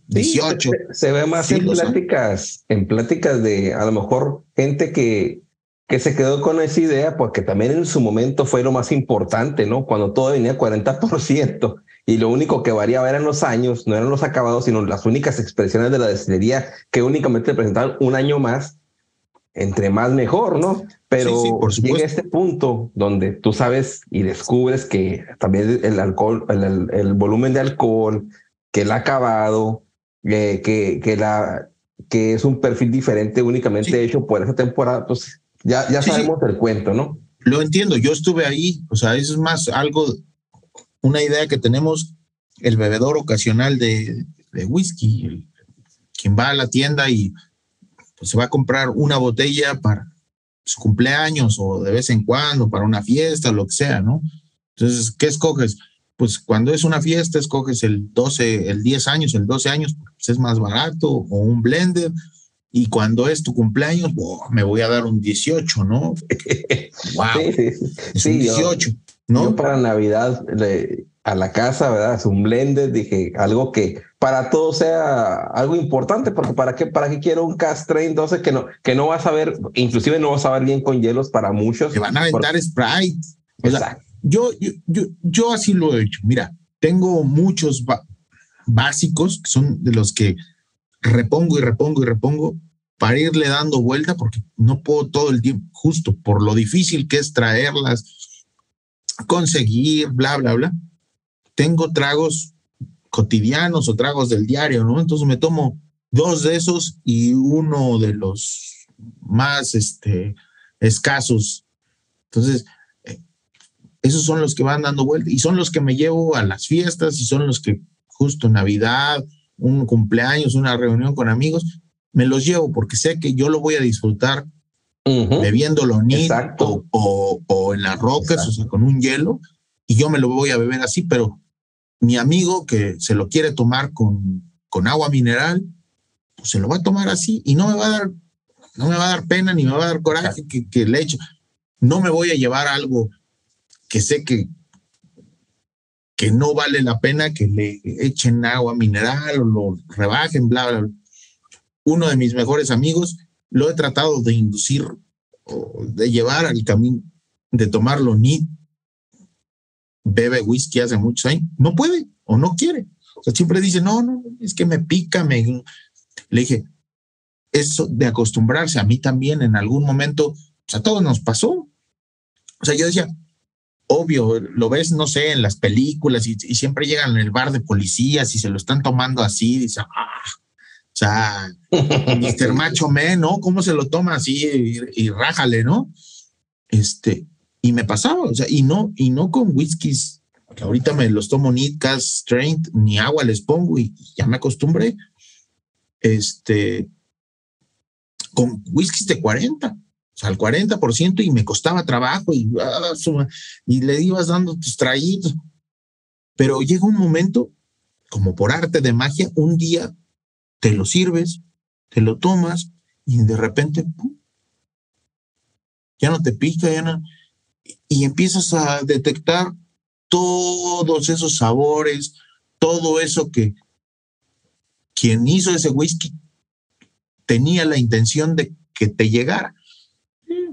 18. se, ve más en pláticas, en pláticas de a lo mejor gente que, que se quedó con esa idea porque también en su momento fue lo más importante, ¿no? Cuando todo venía 40% y lo único que variaba eran los años, no eran los acabados, sino las únicas expresiones de la destilería que únicamente presentaban un año más entre más mejor, ¿no? Pero llega este punto donde tú sabes y descubres que también el alcohol, el, volumen de alcohol, que el acabado, eh, que, que, la, que es un perfil diferente únicamente hecho por esa temporada, pues ya, ya sabemos el cuento, ¿no? Lo entiendo, yo estuve ahí, o sea, eso es más algo, una idea que tenemos el bebedor ocasional de, de whisky, quien va a la tienda y pues, se va a comprar una botella para su cumpleaños o de vez en cuando para una fiesta, lo que sea, ¿no? Entonces, ¿qué escoges? pues cuando es una fiesta, escoges el 12, el 10 años, el 12 años, pues es más barato, o un blender, y cuando es tu cumpleaños, me voy a dar un 18, ¿no? wow. Sí, un 18, ¿no? Yo para Navidad a la casa, ¿verdad? Es un blender, dije, algo que para todos sea algo importante, porque para qué, para qué quiero un Cast Train 12 que no, que no vas a ver, inclusive no vas a ver bien con hielos para muchos. Te van a aventar Sprite. Exacto. Yo, yo, yo, así lo he hecho. Mira, tengo muchos básicos que son de los que repongo y repongo y repongo para irle dando vuelta porque no puedo todo el tiempo, justo por lo difícil que es traerlas, conseguir, bla, bla, bla. Tengo tragos cotidianos o tragos del diario, ¿no? Entonces me tomo dos de esos y uno de los más este, escasos. Entonces, esos son los que van dando vuelta y son los que me llevo a las fiestas y son los que justo Navidad, un cumpleaños, una reunión con amigos, me los llevo porque sé que yo lo voy a disfrutar bebiéndolo bebiéndolo o, o, en las rocas, o sea, con un hielo, y yo me lo voy a beber así, pero mi amigo que se lo quiere tomar con, con agua mineral, pues se lo va a tomar así y no me va a dar, no me va a dar pena ni me va a dar coraje que, que le eche. No me voy a llevar algo que sé que, que no vale la pena que le echen agua mineral o lo rebajen, bla, bla, bla. Uno de mis mejores amigos lo he tratado de inducir o de llevar al camino de tomarlo ni bebe whisky hace muchos años, no puede o no quiere. O sea, siempre dice, no, no, es que me pica, me... Le dije, eso de acostumbrarse a mí también en algún momento, pues a todos nos pasó. O sea, yo decía, obvio, lo ves, no sé, en las películas y, siempre llegan en el bar de policías y se lo están tomando así, dice, ah, o sea, Mr. Macho Man, ¿no? ¿Cómo se lo toma así y, rájale, ¿no? Este, y me pasaba, o sea, y no, y no con whiskies, que ahorita me los tomo ni cast strength, ni agua les pongo y, ya me acostumbré. Este, con whiskies de 40 o sea, al 40% y me costaba trabajo y, ah, y le ibas dando tus traídos. Pero llega un momento, como por arte de magia, un día te lo sirves, te lo tomas y de repente ya no te pica, ya no. Y empiezas a detectar todos esos sabores, todo eso que quien hizo ese whisky tenía la intención de que te llegara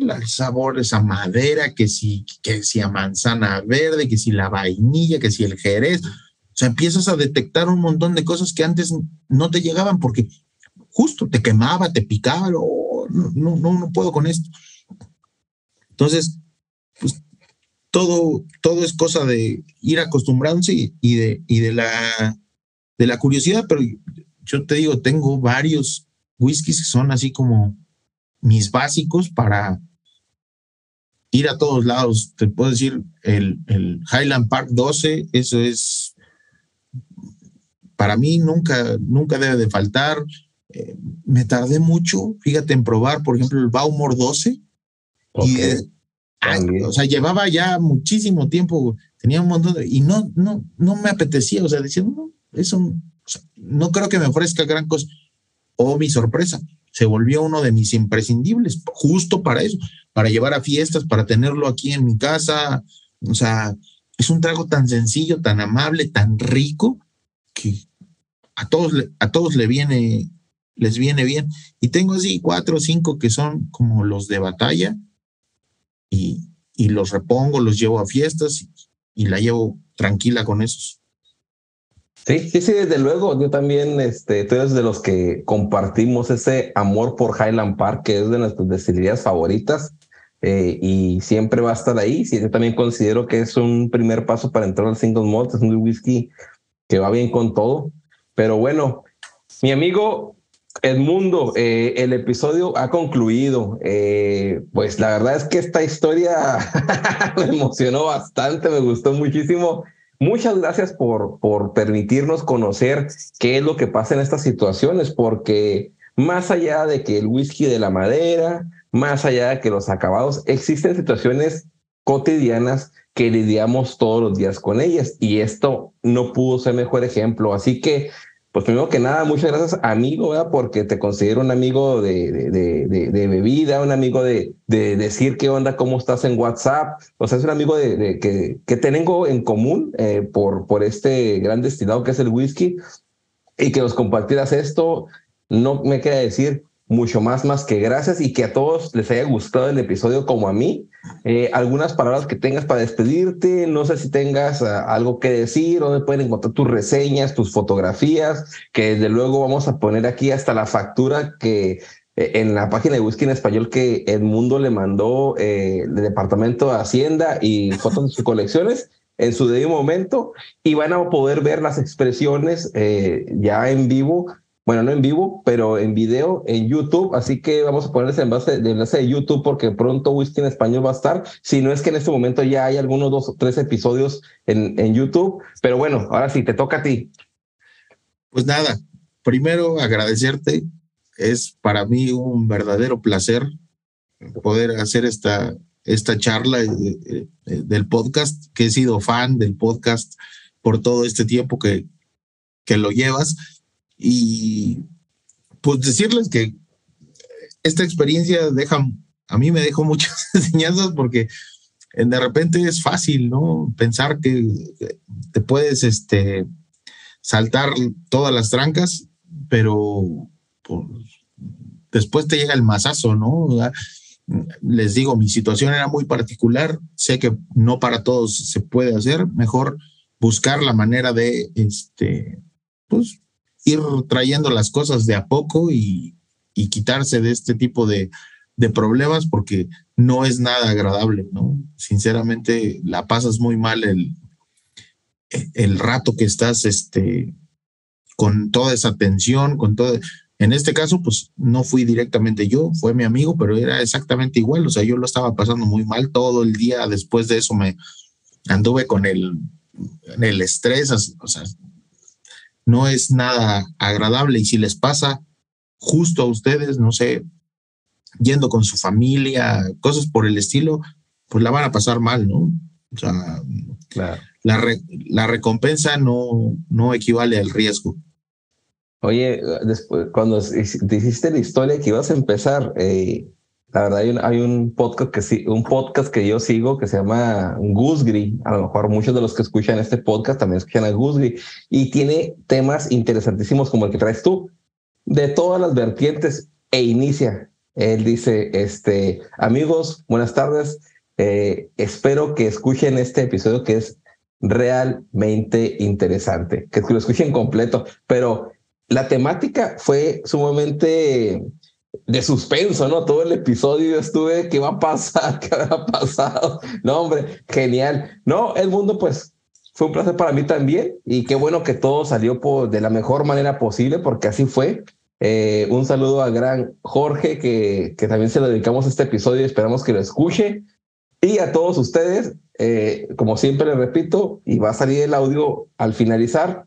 el sabor esa madera, que si, que si a manzana verde, que si la vainilla, que si el jerez. O sea, empiezas a detectar un montón de cosas que antes no te llegaban porque justo te quemaba, te picaba, no, no, no, no puedo con esto. Entonces, todo, todo es cosa de ir acostumbrándose y de, y de la de la curiosidad, pero yo te digo, tengo varios whiskies que son así como mis básicos para ir a todos lados. Te puedo decir, el, el Highland Park 12, eso es, para mí nunca, nunca debe de faltar. Eh, me tardé mucho, fíjate, en probar, por ejemplo, el Baumor 12. Y, o sea, llevaba ya muchísimo tiempo, tenía un montón de, y no, no, no me apetecía, o sea, decía, no, eso, no creo que me ofrezca gran cosa. O mi sorpresa, se volvió uno de mis imprescindibles, justo para eso, para llevar a fiestas, para tenerlo aquí en mi casa. O sea, es un trago tan sencillo, tan amable, tan rico, que a todos, a todos le viene, les viene bien. Y tengo así cuatro o cinco que son como los de batalla y, y los repongo, los llevo a fiestas y la llevo tranquila con esos. Sí, sí, sí, desde luego. Yo también, este, tú de los que compartimos ese amor por Highland Park, que es de nuestras destilerías favoritas. Eh, y siempre va a estar ahí. Sí, yo también considero que es un primer paso para entrar al single malt. Es un whisky que va bien con todo. Pero bueno, mi amigo Edmundo, eh, el episodio ha concluido. Eh, pues la verdad es que esta historia me emocionó bastante, me gustó muchísimo. Muchas gracias por, por permitirnos conocer qué es lo que pasa en estas situaciones, porque más allá de que el whisky de la madera, más allá de que los acabados, existen situaciones cotidianas que lidiamos todos los días con ellas. Y esto no pudo ser mejor ejemplo. Así que pues primero que nada, muchas gracias, amigo, ¿verdad? porque te considero un amigo de, de, de, bebida, un amigo de, de decir qué onda, cómo estás en WhatsApp. O sea, es un amigo de, que, que tengo en común eh, por, por este gran destilado que es el whisky y que nos compartieras esto. No me queda decir mucho más, más que gracias y que a todos les haya gustado el episodio como a mí. Eh, algunas palabras que tengas para despedirte, no sé si tengas ah, algo que decir, donde pueden encontrar tus reseñas, tus fotografías, que desde luego vamos a poner aquí hasta la factura que eh, en la página de Whisky en Español que Edmundo le mandó eh, el Departamento de Hacienda y fotos de sus colecciones en su debido momento y van a poder ver las expresiones ya en vivo bueno, no en vivo, pero en video en YouTube. Así que vamos a poner ese enlace, de enlace de YouTube porque pronto Whisky en español va a estar. Si no es que en este momento ya hay algunos dos o tres episodios en, en YouTube. Pero bueno, ahora sí, te toca a ti. Pues nada, primero agradecerte. Es para mí un verdadero placer poder hacer esta, esta charla eh, eh, del podcast, que he sido fan del podcast por todo este tiempo que, que lo llevas y pues decirles que esta experiencia deja, a mí me dejó muchas enseñanzas porque de repente es fácil, ¿no? Pensar que te puedes este, saltar todas las trancas, pero pues, después te llega el mazazo, ¿no? Les digo, mi situación era muy particular, sé que no para todos se puede hacer, mejor buscar la manera de, este, pues, ir trayendo las cosas de a poco y, quitarse de este tipo de, problemas porque no es nada agradable, ¿no? Sinceramente, la pasas muy mal el, el rato que estás este, con toda esa tensión, con todo. En este caso, pues no fui directamente yo, fue mi amigo, pero era exactamente igual. O sea, yo lo estaba pasando muy mal todo el día. Después de eso me anduve con el, el estrés, o sea, no es nada agradable y si les pasa justo a ustedes, no sé, yendo con su familia, cosas por el estilo, pues la van a pasar mal, ¿no? O sea, la, la recompensa no, no equivale al riesgo. Oye, después, cuando te hiciste la historia que ibas a empezar, eh, la verdad, hay un, hay un, podcast que sí, un podcast que yo sigo que se llama Gusgri. A lo mejor muchos de los que escuchan este podcast también escuchan a Gusgri y tiene temas interesantísimos como el que traes tú, de todas las vertientes e inicia. Él dice, este, amigos, buenas tardes. Eh, espero que escuchen este episodio que es realmente interesante, que lo escuchen completo, pero la temática fue sumamente de suspenso, ¿no? Todo el episodio estuve, ¿qué va a pasar? ¿Qué ha pasado? No, hombre, genial. No, el mundo, pues, fue un placer para mí también y qué bueno que todo salió por, de la mejor manera posible, porque así fue. Eh, un saludo al gran Jorge, que, que también se lo dedicamos a este episodio y esperamos que lo escuche. Y a todos ustedes, eh, como siempre les repito, y va a salir el audio al finalizar,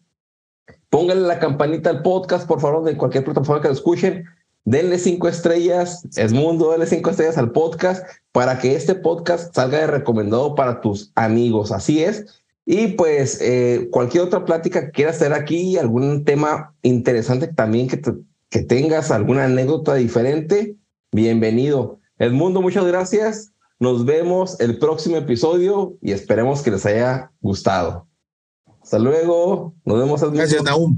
pónganle la campanita al podcast, por favor, de cualquier plataforma que lo escuchen denle cinco estrellas, es mundo, denle cinco estrellas al podcast para que este podcast salga de recomendado para tus amigos. Así es. Y pues eh, cualquier otra plática que quieras hacer aquí, algún tema interesante también que, que tengas, alguna anécdota diferente, bienvenido. Edmundo, muchas gracias. Nos vemos el próximo episodio y esperemos que les haya gustado. Hasta luego. Nos vemos. Edmundo. Gracias, Naum.